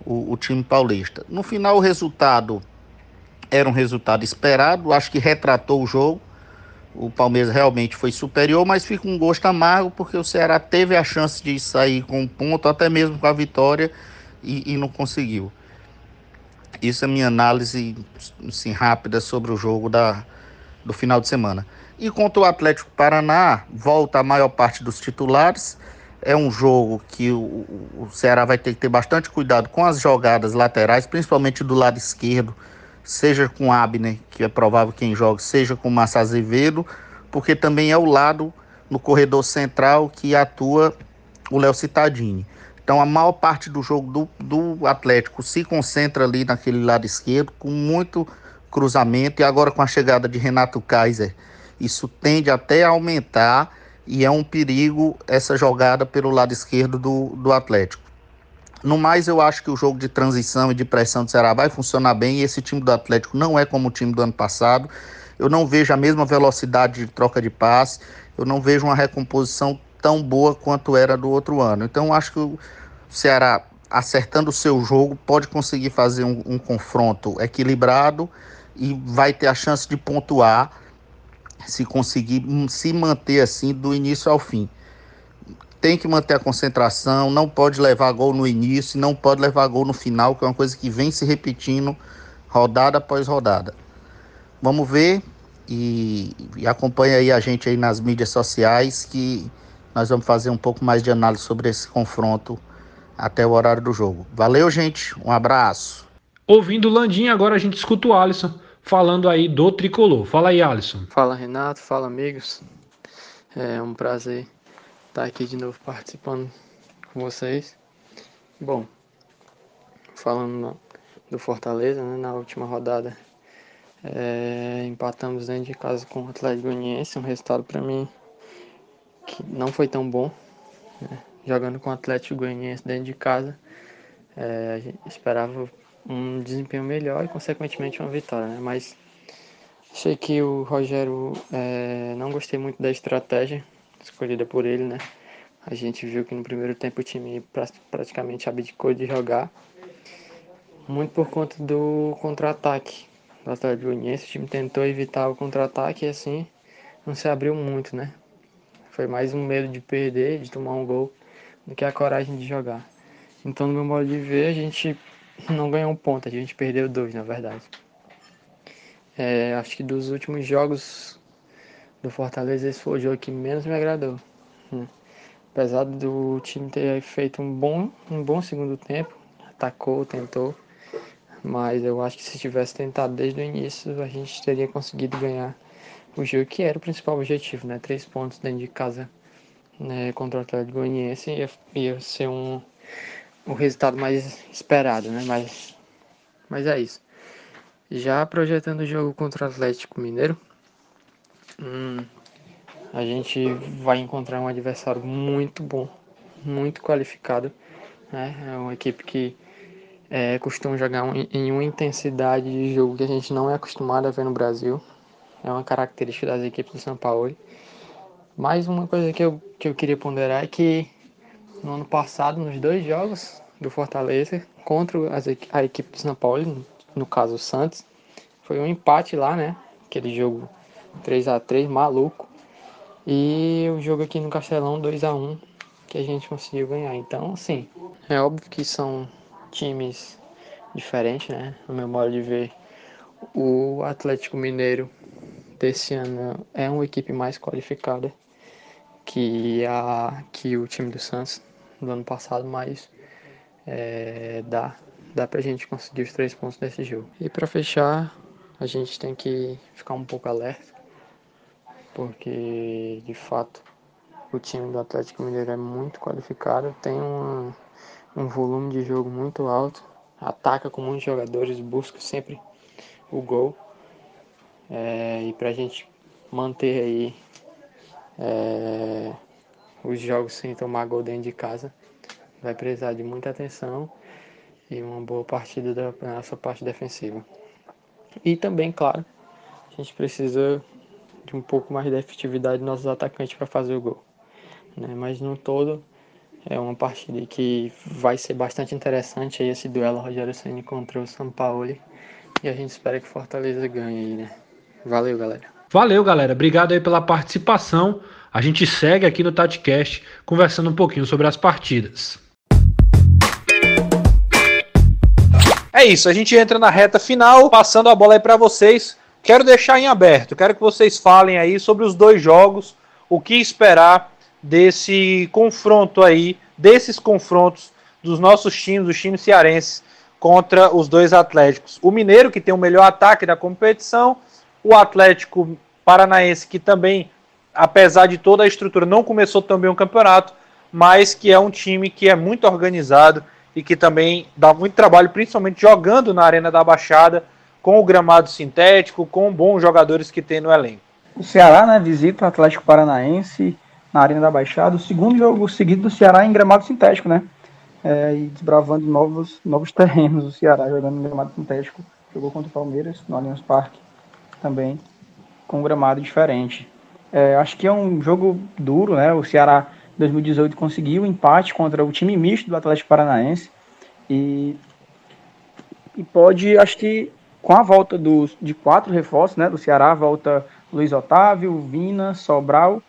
o, o time paulista. No final, o resultado era um resultado esperado, acho que retratou o jogo o Palmeiras realmente foi superior, mas fica um gosto amargo porque o Ceará teve a chance de sair com um ponto, até mesmo com a vitória, e, e não conseguiu. Isso é minha análise assim, rápida sobre o jogo da, do final de semana. E contra o Atlético Paraná, volta a maior parte dos titulares. É um jogo que o, o Ceará vai ter que ter bastante cuidado com as jogadas laterais, principalmente do lado esquerdo seja com Abner, que é provável quem joga, seja com Massa Azevedo, porque também é o lado no corredor central que atua o Léo Citadini. Então a maior parte do jogo do, do Atlético se concentra ali naquele lado esquerdo, com muito cruzamento e agora com a chegada de Renato Kaiser, isso tende até a aumentar e é um perigo essa jogada pelo lado esquerdo do, do Atlético. No mais, eu acho que o jogo de transição e de pressão do Ceará vai funcionar bem e esse time do Atlético não é como o time do ano passado. Eu não vejo a mesma velocidade de troca de passe, eu não vejo uma recomposição tão boa quanto era do outro ano. Então, acho que o Ceará, acertando o seu jogo, pode conseguir fazer um, um confronto equilibrado e vai ter a chance de pontuar se conseguir se manter assim do início ao fim. Tem que manter a concentração, não pode levar gol no início, não pode levar gol no final, que é uma coisa que vem se repetindo rodada após rodada. Vamos ver e, e acompanha aí a gente aí nas mídias sociais que nós vamos fazer um pouco mais de análise sobre esse confronto até o horário do jogo. Valeu, gente. Um abraço. Ouvindo o Landim, agora a gente escuta o Alisson falando aí do tricolor. Fala aí, Alisson. Fala, Renato. Fala, amigos. É um prazer estar aqui de novo participando com vocês. Bom, falando do Fortaleza, né, na última rodada, é, empatamos dentro de casa com o Atlético Goianiense, um resultado para mim que não foi tão bom. Né, jogando com o Atlético Goianiense dentro de casa, é, esperava um desempenho melhor e, consequentemente, uma vitória. Né? Mas achei que o Rogério é, não gostei muito da estratégia escolhida por ele, né? A gente viu que no primeiro tempo o time praticamente abdicou de jogar, muito por conta do contra-ataque do Atlético Goianiense. O time tentou evitar o contra-ataque e assim não se abriu muito, né? Foi mais um medo de perder, de tomar um gol, do que a coragem de jogar. Então, no meu modo de ver, a gente não ganhou um ponto, a gente perdeu dois, na verdade. É, acho que dos últimos jogos do Fortaleza, esse foi o jogo que menos me agradou. Né? Apesar do time ter feito um bom, um bom segundo tempo, atacou, tentou, mas eu acho que se tivesse tentado desde o início, a gente teria conseguido ganhar o jogo, que era o principal objetivo, né? Três pontos dentro de casa né? contra o Atlético Goianiense ia, ia ser um, o resultado mais esperado, né? Mas, mas é isso. Já projetando o jogo contra o Atlético Mineiro, hum, a gente vai encontrar um adversário muito bom, muito qualificado. Né? É uma equipe que é, costuma jogar em uma intensidade de jogo que a gente não é acostumado a ver no Brasil. É uma característica das equipes do São Paulo. Mais uma coisa que eu, que eu queria ponderar é que no ano passado, nos dois jogos do Fortaleza contra a equipe do São Paulo, no caso o Santos, foi um empate lá, né? Aquele jogo 3 a 3 maluco. E o jogo aqui no Castelão 2 a 1 que a gente conseguiu ganhar. Então, assim, é óbvio que são times diferentes, né? No meu modo de ver, o Atlético Mineiro desse ano é uma equipe mais qualificada que a que o time do Santos do ano passado, mas é, dá, dá pra gente conseguir os três pontos nesse jogo. E para fechar, a gente tem que ficar um pouco alerta, porque de fato o time do Atlético Mineiro é muito qualificado, tem um, um volume de jogo muito alto, ataca com muitos jogadores, busca sempre o gol. É, e pra gente manter aí é, os jogos sem tomar gol dentro de casa, vai precisar de muita atenção e uma boa partida da nossa parte defensiva. E também, claro, a gente precisa de um pouco mais de efetividade dos nossos atacantes para fazer o gol. Né? Mas no todo, é uma partida que vai ser bastante interessante aí esse duelo Rogério Ceni contra o São Paulo. E a gente espera que Fortaleza ganhe aí, né? Valeu, galera. Valeu, galera. Obrigado aí pela participação. A gente segue aqui no TatiCast conversando um pouquinho sobre as partidas. É isso, a gente entra na reta final, passando a bola aí para vocês. Quero deixar em aberto, quero que vocês falem aí sobre os dois jogos, o que esperar desse confronto aí, desses confrontos dos nossos times, dos times cearenses contra os dois Atléticos. O Mineiro, que tem o melhor ataque da competição, o Atlético Paranaense, que também, apesar de toda a estrutura, não começou tão bem o campeonato, mas que é um time que é muito organizado e que também dá muito trabalho, principalmente jogando na Arena da Baixada, com o gramado sintético, com bons jogadores que tem no elenco. O Ceará, né, visita o Atlético Paranaense na Arena da Baixada, o segundo jogo seguido do Ceará em gramado sintético, né? É, e desbravando novos, novos terrenos, o Ceará jogando em gramado sintético. Jogou contra o Palmeiras no Allianz Parque também, com um gramado diferente. É, acho que é um jogo duro, né? O Ceará 2018 conseguiu um empate contra o time misto do Atlético Paranaense e, e pode, acho que com a volta dos, de quatro reforços, né? Do Ceará volta Luiz Otávio, Vina, Sobral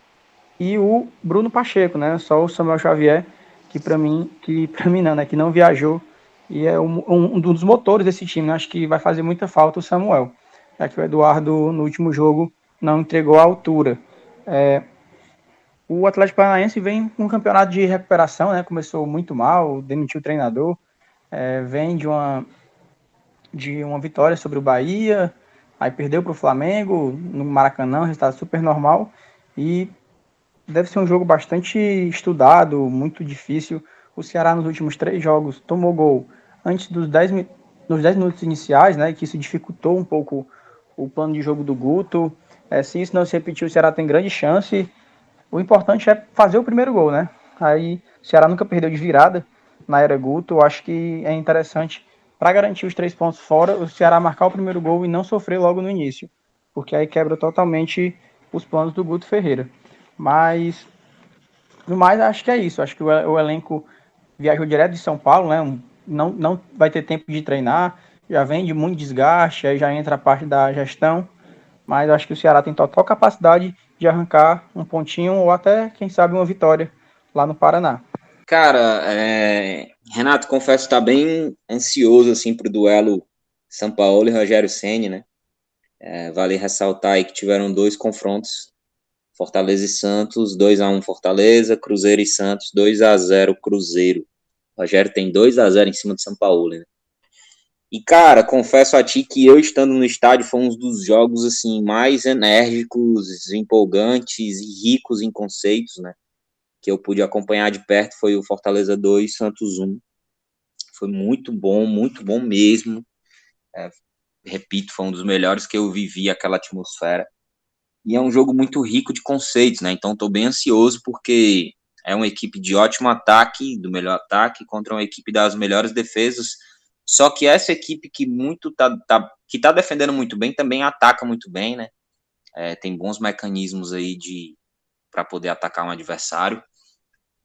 e o Bruno Pacheco, né? Só o Samuel Xavier que para mim, que para mim não, né? Que não viajou e é um, um, dos motores desse time. Né? Acho que vai fazer muita falta o Samuel, já que o Eduardo no último jogo não entregou a altura. É, o Atlético Paranaense vem com um campeonato de recuperação, né? Começou muito mal, demitiu o treinador, é, vem de uma de uma vitória sobre o Bahia, aí perdeu para o Flamengo no Maracanã, resultado super normal e deve ser um jogo bastante estudado, muito difícil. O Ceará nos últimos três jogos tomou gol antes dos 10, nos 10 minutos iniciais, né? Que isso dificultou um pouco o plano de jogo do Guto. É, se isso não se repetir, o Ceará tem grande chance. O importante é fazer o primeiro gol, né? Aí o Ceará nunca perdeu de virada na era Guto. Acho que é interessante para garantir os três pontos fora, o Ceará marcar o primeiro gol e não sofrer logo no início, porque aí quebra totalmente os planos do Guto Ferreira. Mas no mais acho que é isso. Acho que o, elenco viajou direto de São Paulo, né? Não, não vai ter tempo de treinar, já vem de muito desgaste, aí já entra a parte da gestão mas acho que o Ceará tem total capacidade de arrancar um pontinho ou até, quem sabe, uma vitória lá no Paraná. Cara, é... Renato, confesso estar tá bem ansioso assim para o duelo São Paulo e Rogério Ceni, né? É, vale ressaltar aí que tiveram dois confrontos, Fortaleza e Santos, 2 a 1 Fortaleza, Cruzeiro e Santos, 2 a 0 Cruzeiro. O Rogério tem 2 a 0 em cima do São Paulo, né? E, cara, confesso a ti que eu estando no estádio foi um dos jogos, assim, mais enérgicos, empolgantes e ricos em conceitos, né? Que eu pude acompanhar de perto foi o Fortaleza 2, Santos 1. Foi muito bom, muito bom mesmo. É, repito, foi um dos melhores que eu vivi aquela atmosfera. E é um jogo muito rico de conceitos, né? Então estou bem ansioso porque é uma equipe de ótimo ataque, do melhor ataque, contra uma equipe das melhores defesas só que essa equipe que muito tá, tá que tá defendendo muito bem também ataca muito bem, né? É, tem bons mecanismos aí de para poder atacar um adversário.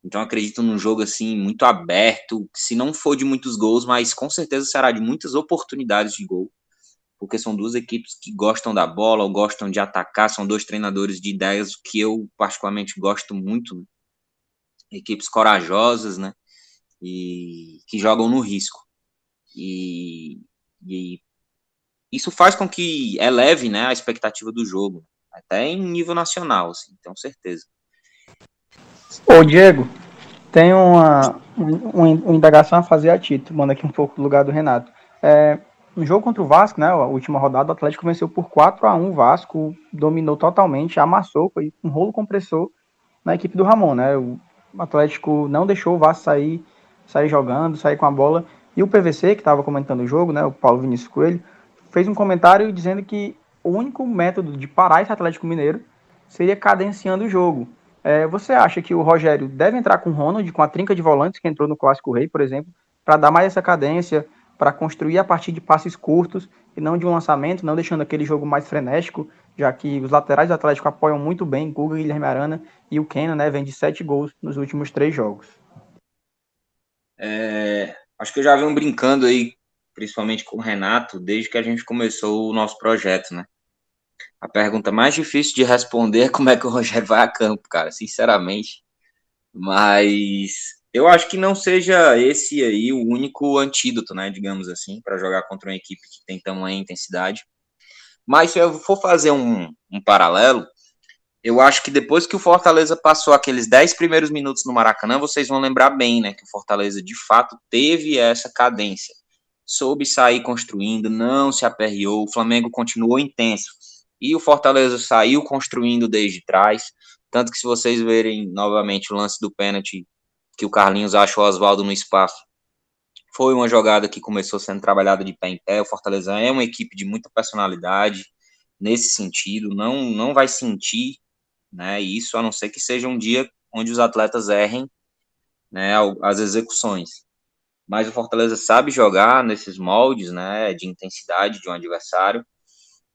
Então acredito num jogo assim muito aberto, se não for de muitos gols, mas com certeza será de muitas oportunidades de gol, porque são duas equipes que gostam da bola ou gostam de atacar, são dois treinadores de ideias que eu particularmente gosto muito, né? equipes corajosas, né? E que jogam no risco. E, e isso faz com que eleve né, a expectativa do jogo, até em nível nacional, assim, tenho certeza. Ô, Diego, tem uma, uma, indagação a fazer a Tito, manda aqui um pouco do lugar do Renato. É, no jogo contra o Vasco, né, a última rodada, o Atlético venceu por 4 a 1 o Vasco dominou totalmente, amassou, foi um rolo compressor na equipe do Ramon, né, o Atlético não deixou o Vasco sair, sair jogando, sair com a bola, e o PVC, que estava comentando o jogo, né, o Paulo Vinícius Coelho, fez um comentário dizendo que o único método de parar esse Atlético Mineiro seria cadenciando o jogo. É, você acha que o Rogério deve entrar com o Ronald, com a trinca de volantes que entrou no Clássico Rei, por exemplo, para dar mais essa cadência, para construir a partir de passes curtos e não de um lançamento, não deixando aquele jogo mais frenético, já que os laterais do Atlético apoiam muito bem, Guga, Guilherme Arana e o Keno, né, vem de sete gols nos últimos três jogos. É, acho que eu já venho brincando aí, principalmente com o Renato, desde que a gente começou o nosso projeto, né? A pergunta mais difícil de responder é como é que o Rogério vai a campo, cara, sinceramente. Mas eu acho que não seja esse aí o único antídoto, né, digamos assim, para jogar contra uma equipe que tem tamanha intensidade. Mas se eu for fazer um, um paralelo, eu acho que depois que o Fortaleza passou aqueles 10 primeiros minutos no Maracanã, vocês vão lembrar bem, né, que o Fortaleza de fato teve essa cadência. Soube sair construindo, não se aperreou, o Flamengo continuou intenso. E o Fortaleza saiu construindo desde trás, tanto que se vocês verem novamente o lance do pênalti que o Carlinhos achou o Oswaldo no espaço, foi uma jogada que começou sendo trabalhada de pé em pé. O Fortaleza é uma equipe de muita personalidade nesse sentido, não não vai sentir, né, isso a não ser que seja um dia onde os atletas errem, né, as execuções. Mas o Fortaleza sabe jogar nesses moldes, né, de intensidade de um adversário.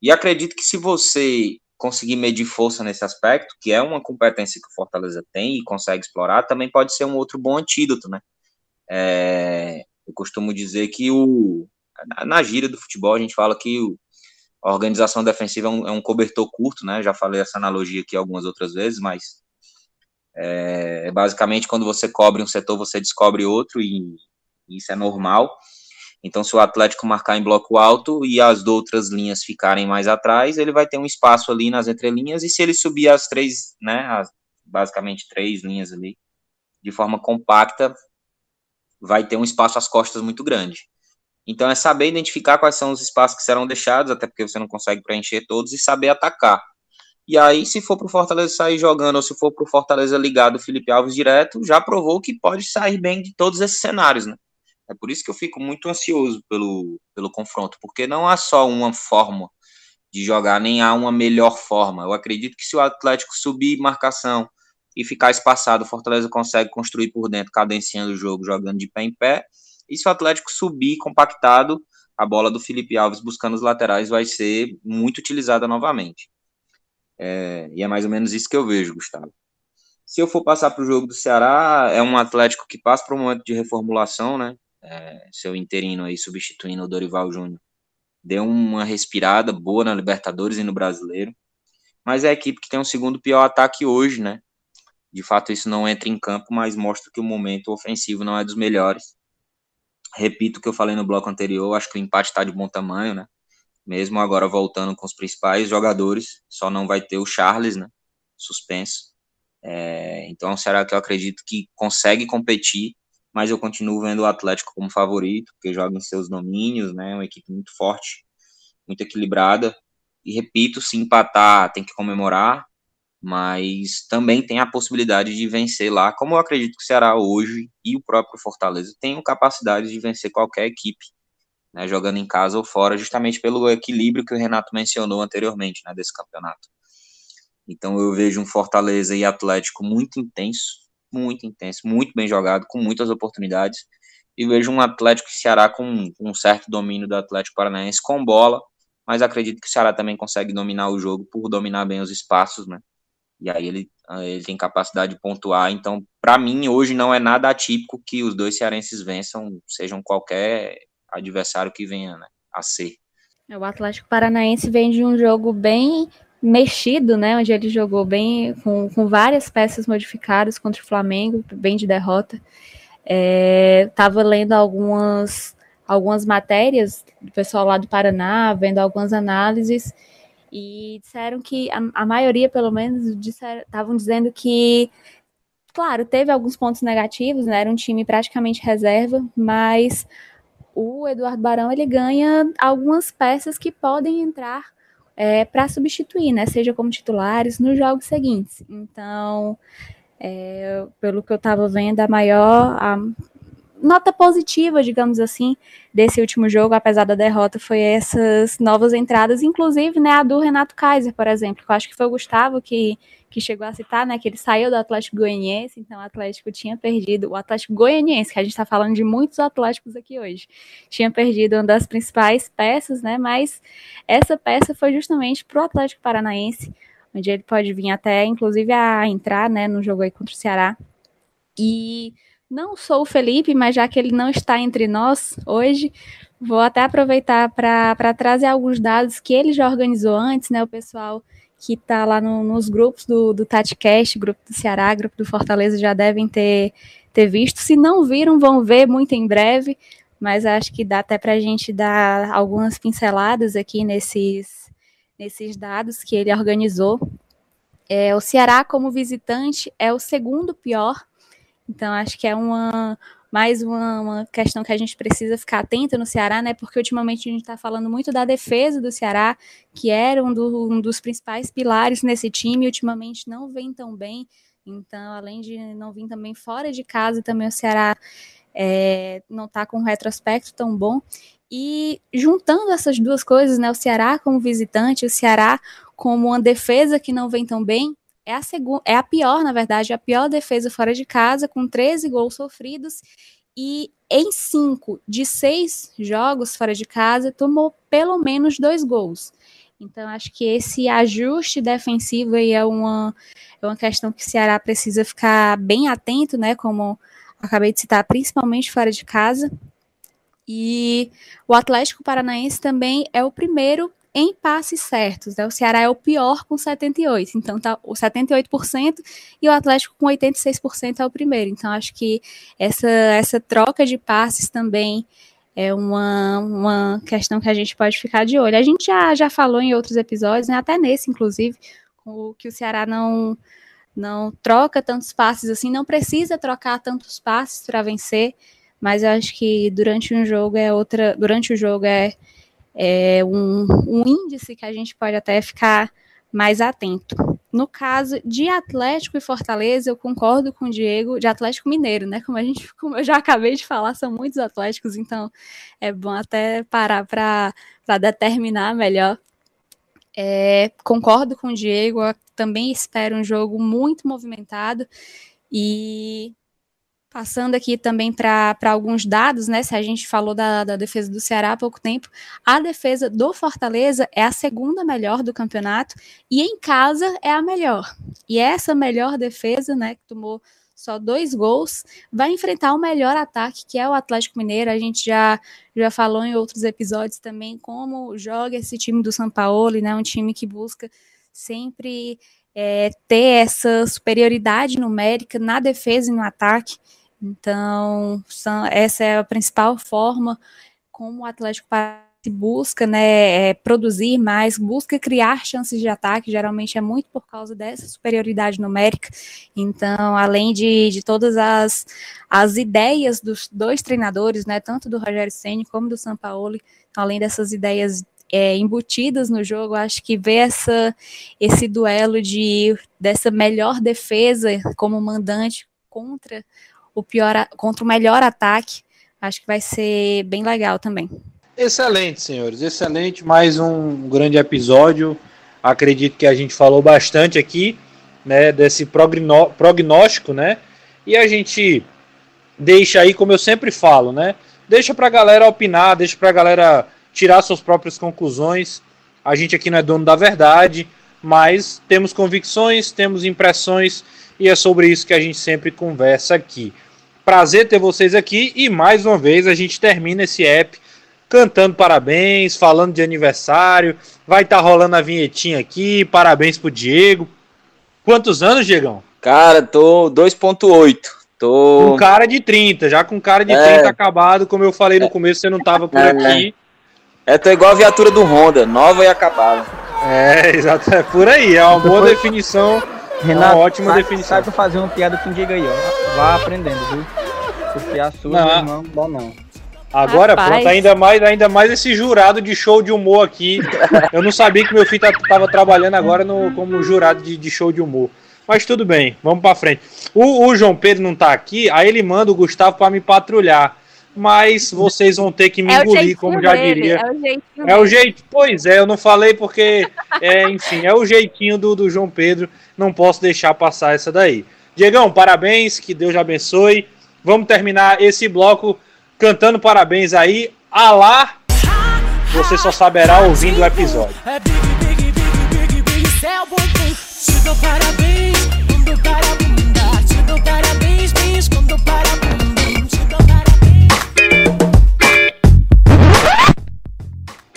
E acredito que se você conseguir medir força nesse aspecto, que é uma competência que o Fortaleza tem e consegue explorar, também pode ser um outro bom antídoto, né? É, eu costumo dizer que o na gíria do futebol a gente fala que o, a organização defensiva é um, é um, cobertor curto, né? Já falei essa analogia aqui algumas outras vezes, mas é, basicamente quando você cobre um setor você descobre outro e isso é normal. Então, se o Atlético marcar em bloco alto e as outras linhas ficarem mais atrás, ele vai ter um espaço ali nas entrelinhas, e se ele subir as três, né, as, basicamente três linhas ali, de forma compacta, vai ter um espaço às costas muito grande. Então, é saber identificar quais são os espaços que serão deixados, até porque você não consegue preencher todos, e saber atacar. E aí, se for para o Fortaleza sair jogando, ou se for para o Fortaleza ligado o Felipe Alves direto, já provou que pode sair bem de todos esses cenários, né? É por isso que eu fico muito ansioso pelo, pelo confronto, porque não há só uma forma de jogar, nem há uma melhor forma. Eu acredito que se o Atlético subir marcação e ficar espaçado, o Fortaleza consegue construir por dentro, cadenciando o jogo, jogando de pé em pé. E se o Atlético subir compactado, a bola do Felipe Alves buscando os laterais vai ser muito utilizada novamente. É, e é mais ou menos isso que eu vejo, Gustavo. Se eu for passar para o jogo do Ceará, é um Atlético que passa por um momento de reformulação, né? É, seu interino aí substituindo o Dorival Júnior, deu uma respirada boa na Libertadores e no Brasileiro, mas é a equipe que tem o segundo pior ataque hoje, né? De fato, isso não entra em campo, mas mostra que o momento ofensivo não é dos melhores. Repito o que eu falei no bloco anterior, acho que o empate está de bom tamanho, né? Mesmo agora voltando com os principais jogadores, só não vai ter o Charles, né? Suspenso. É, então, será que eu acredito que consegue competir mas eu continuo vendo o Atlético como favorito, porque joga em seus domínios, né? Uma equipe muito forte, muito equilibrada. E repito, se empatar, tem que comemorar, mas também tem a possibilidade de vencer lá, como eu acredito que o Ceará hoje e o próprio Fortaleza tenham capacidade de vencer qualquer equipe, né, jogando em casa ou fora, justamente pelo equilíbrio que o Renato mencionou anteriormente, né, desse campeonato. Então eu vejo um Fortaleza e Atlético muito intenso, muito intenso, muito bem jogado, com muitas oportunidades. E vejo um Atlético e Ceará com, um certo domínio do Atlético Paranaense com bola, mas acredito que o Ceará também consegue dominar o jogo por dominar bem os espaços, né? E aí ele, ele tem capacidade de pontuar. Então, para mim, hoje não é nada atípico que os dois cearenses vençam, sejam qualquer adversário que venha né, a ser. É, o Atlético Paranaense vem de um jogo bem mexido, né? Onde ele jogou bem com, com várias peças modificadas contra o Flamengo, bem de derrota. Estava é, lendo algumas, algumas matérias do pessoal lá do Paraná, vendo algumas análises, e disseram que a, a maioria, pelo menos, estavam dizendo que, claro, teve alguns pontos negativos, né? Era um time praticamente reserva, mas o Eduardo Barão ele ganha algumas peças que podem entrar é, para substituir, né? Seja como titulares nos jogos seguintes. Então, é, pelo que eu estava vendo, a maior a nota positiva, digamos assim, desse último jogo, apesar da derrota, foi essas novas entradas, inclusive né, a do Renato Kaiser, por exemplo, que eu acho que foi o Gustavo que que chegou a citar, né, que ele saiu do Atlético Goianiense, então o Atlético tinha perdido, o Atlético Goianiense, que a gente está falando de muitos Atléticos aqui hoje, tinha perdido uma das principais peças, né, mas essa peça foi justamente para o Atlético Paranaense, onde ele pode vir até, inclusive, a entrar, né, no jogo aí contra o Ceará. E não sou o Felipe, mas já que ele não está entre nós hoje, vou até aproveitar para trazer alguns dados que ele já organizou antes, né, o pessoal que está lá no, nos grupos do, do TatiCast, grupo do Ceará, grupo do Fortaleza, já devem ter, ter visto. Se não viram, vão ver muito em breve, mas acho que dá até para a gente dar algumas pinceladas aqui nesses, nesses dados que ele organizou. É, o Ceará, como visitante, é o segundo pior, então acho que é uma, mais uma, uma, questão que a gente precisa ficar atento no Ceará, né? Porque ultimamente a gente está falando muito da defesa do Ceará, que era um, do, um, dos principais pilares nesse time, e ultimamente não vem tão bem. Então, além de não vir também fora de casa, também o Ceará é, não está com um retrospecto tão bom. E juntando essas duas coisas, né, o Ceará como visitante, o Ceará como uma defesa que não vem tão bem, é a, segunda, é a pior, na verdade, a pior defesa fora de casa, com 13 gols sofridos. E em cinco de seis jogos fora de casa, tomou pelo menos dois gols. Então, acho que esse ajuste defensivo aí é uma, é uma questão que o Ceará precisa ficar bem atento, né? Como acabei de citar, principalmente fora de casa. E o Atlético Paranaense também é o primeiro em passes certos. Né? O Ceará é o pior com 78%, então tá o 78% e o Atlético com 86% é o primeiro. Então acho que essa, essa troca de passes também é uma, uma questão que a gente pode ficar de olho. A gente já, já falou em outros episódios, né? até nesse, inclusive, o, que o Ceará não, não troca tantos passes assim, não precisa trocar tantos passes para vencer, mas eu acho que durante um jogo é outra, durante o jogo é é um, um índice que a gente pode até ficar mais atento. No caso de Atlético e Fortaleza, eu concordo com o Diego, de Atlético Mineiro, né? Como a gente, como eu já acabei de falar, são muitos Atléticos, então é bom até parar para determinar melhor. É, concordo com o Diego, também espero um jogo muito movimentado e Passando aqui também para alguns dados, né? Se a gente falou da, da, defesa do Ceará há pouco tempo, a defesa do Fortaleza é a segunda melhor do campeonato e em casa é a melhor. E essa melhor defesa, né, que tomou só dois gols, vai enfrentar o melhor ataque, que é o Atlético Mineiro. A gente já, já falou em outros episódios também como joga esse time do São Paulo, né? Um time que busca sempre é, ter essa superioridade numérica na defesa e no ataque. Então, são, essa é a principal forma como o Atlético busca né, é, produzir mais, busca criar chances de ataque, geralmente é muito por causa dessa superioridade numérica. Então, além de, de todas as, as ideias dos dois treinadores, né, tanto do Rogério Ceni como do Sampaoli, além dessas ideias é, embutidas no jogo, acho que ver essa, esse duelo de dessa melhor defesa como mandante contra o pior contra o melhor ataque. Acho que vai ser bem legal também. Excelente, senhores, excelente. Mais um grande episódio. Acredito que a gente falou bastante aqui, né, desse prognóstico, né? E a gente deixa aí, como eu sempre falo, né? Deixa pra galera opinar, deixa pra galera tirar suas próprias conclusões. A gente aqui não é dono da verdade, mas temos convicções, temos impressões e é sobre isso que a gente sempre conversa aqui. Prazer ter vocês aqui e mais uma vez a gente termina esse app cantando parabéns, falando de aniversário. Vai estar tá rolando a vinhetinha aqui. Parabéns pro Diego. Quantos anos, Diegão? Cara, tô 2.8. Tô... Com cara de 30, já com cara de é. 30 acabado, como eu falei no começo, você não tava por é, aqui. É, tô igual a viatura do Honda, nova e acabada. É, exato, é por aí, é uma boa definição Renato, uma ótima definição. Sai pra fazer uma piada com o Diego aí, ó. Vá aprendendo, viu? Porque a sua, não. irmão, dá não. Agora, Rapaz. pronto, ainda mais, ainda mais esse jurado de show de humor aqui. Eu não sabia que meu filho estava trabalhando agora no, como jurado de, de, show de humor. Mas tudo bem, vamos para frente. O, o, João Pedro não tá aqui, aí ele manda o Gustavo para me patrulhar. Mas vocês vão ter que me é engolir, como já dele, diria. É o jeitinho. É o jeito. Pois é, eu não falei porque, é, enfim, é o jeitinho do, do João Pedro não posso deixar passar essa daí. Diegão, parabéns, que Deus abençoe. Vamos terminar esse bloco cantando parabéns aí. Alá, você só saberá ouvindo o episódio.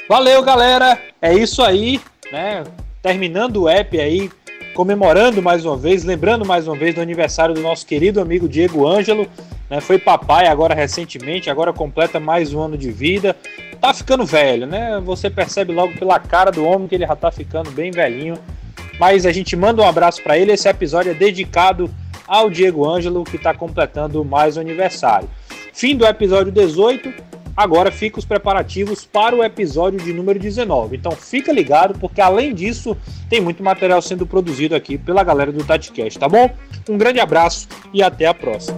Valeu, galera. É isso aí, né? Terminando o app aí, comemorando mais uma vez, lembrando mais uma vez do aniversário do nosso querido amigo Diego Ângelo, né? Foi papai agora recentemente, agora completa mais um ano de vida. Tá ficando velho, né? Você percebe logo pela cara do homem que ele já tá ficando bem velhinho. Mas a gente manda um abraço para ele. Esse episódio é dedicado ao Diego Ângelo, que está completando mais um aniversário. Fim do episódio 18. Agora fica os preparativos para o episódio de número 19. Então fica ligado, porque além disso, tem muito material sendo produzido aqui pela galera do TatiCast, tá bom? Um grande abraço e até a próxima.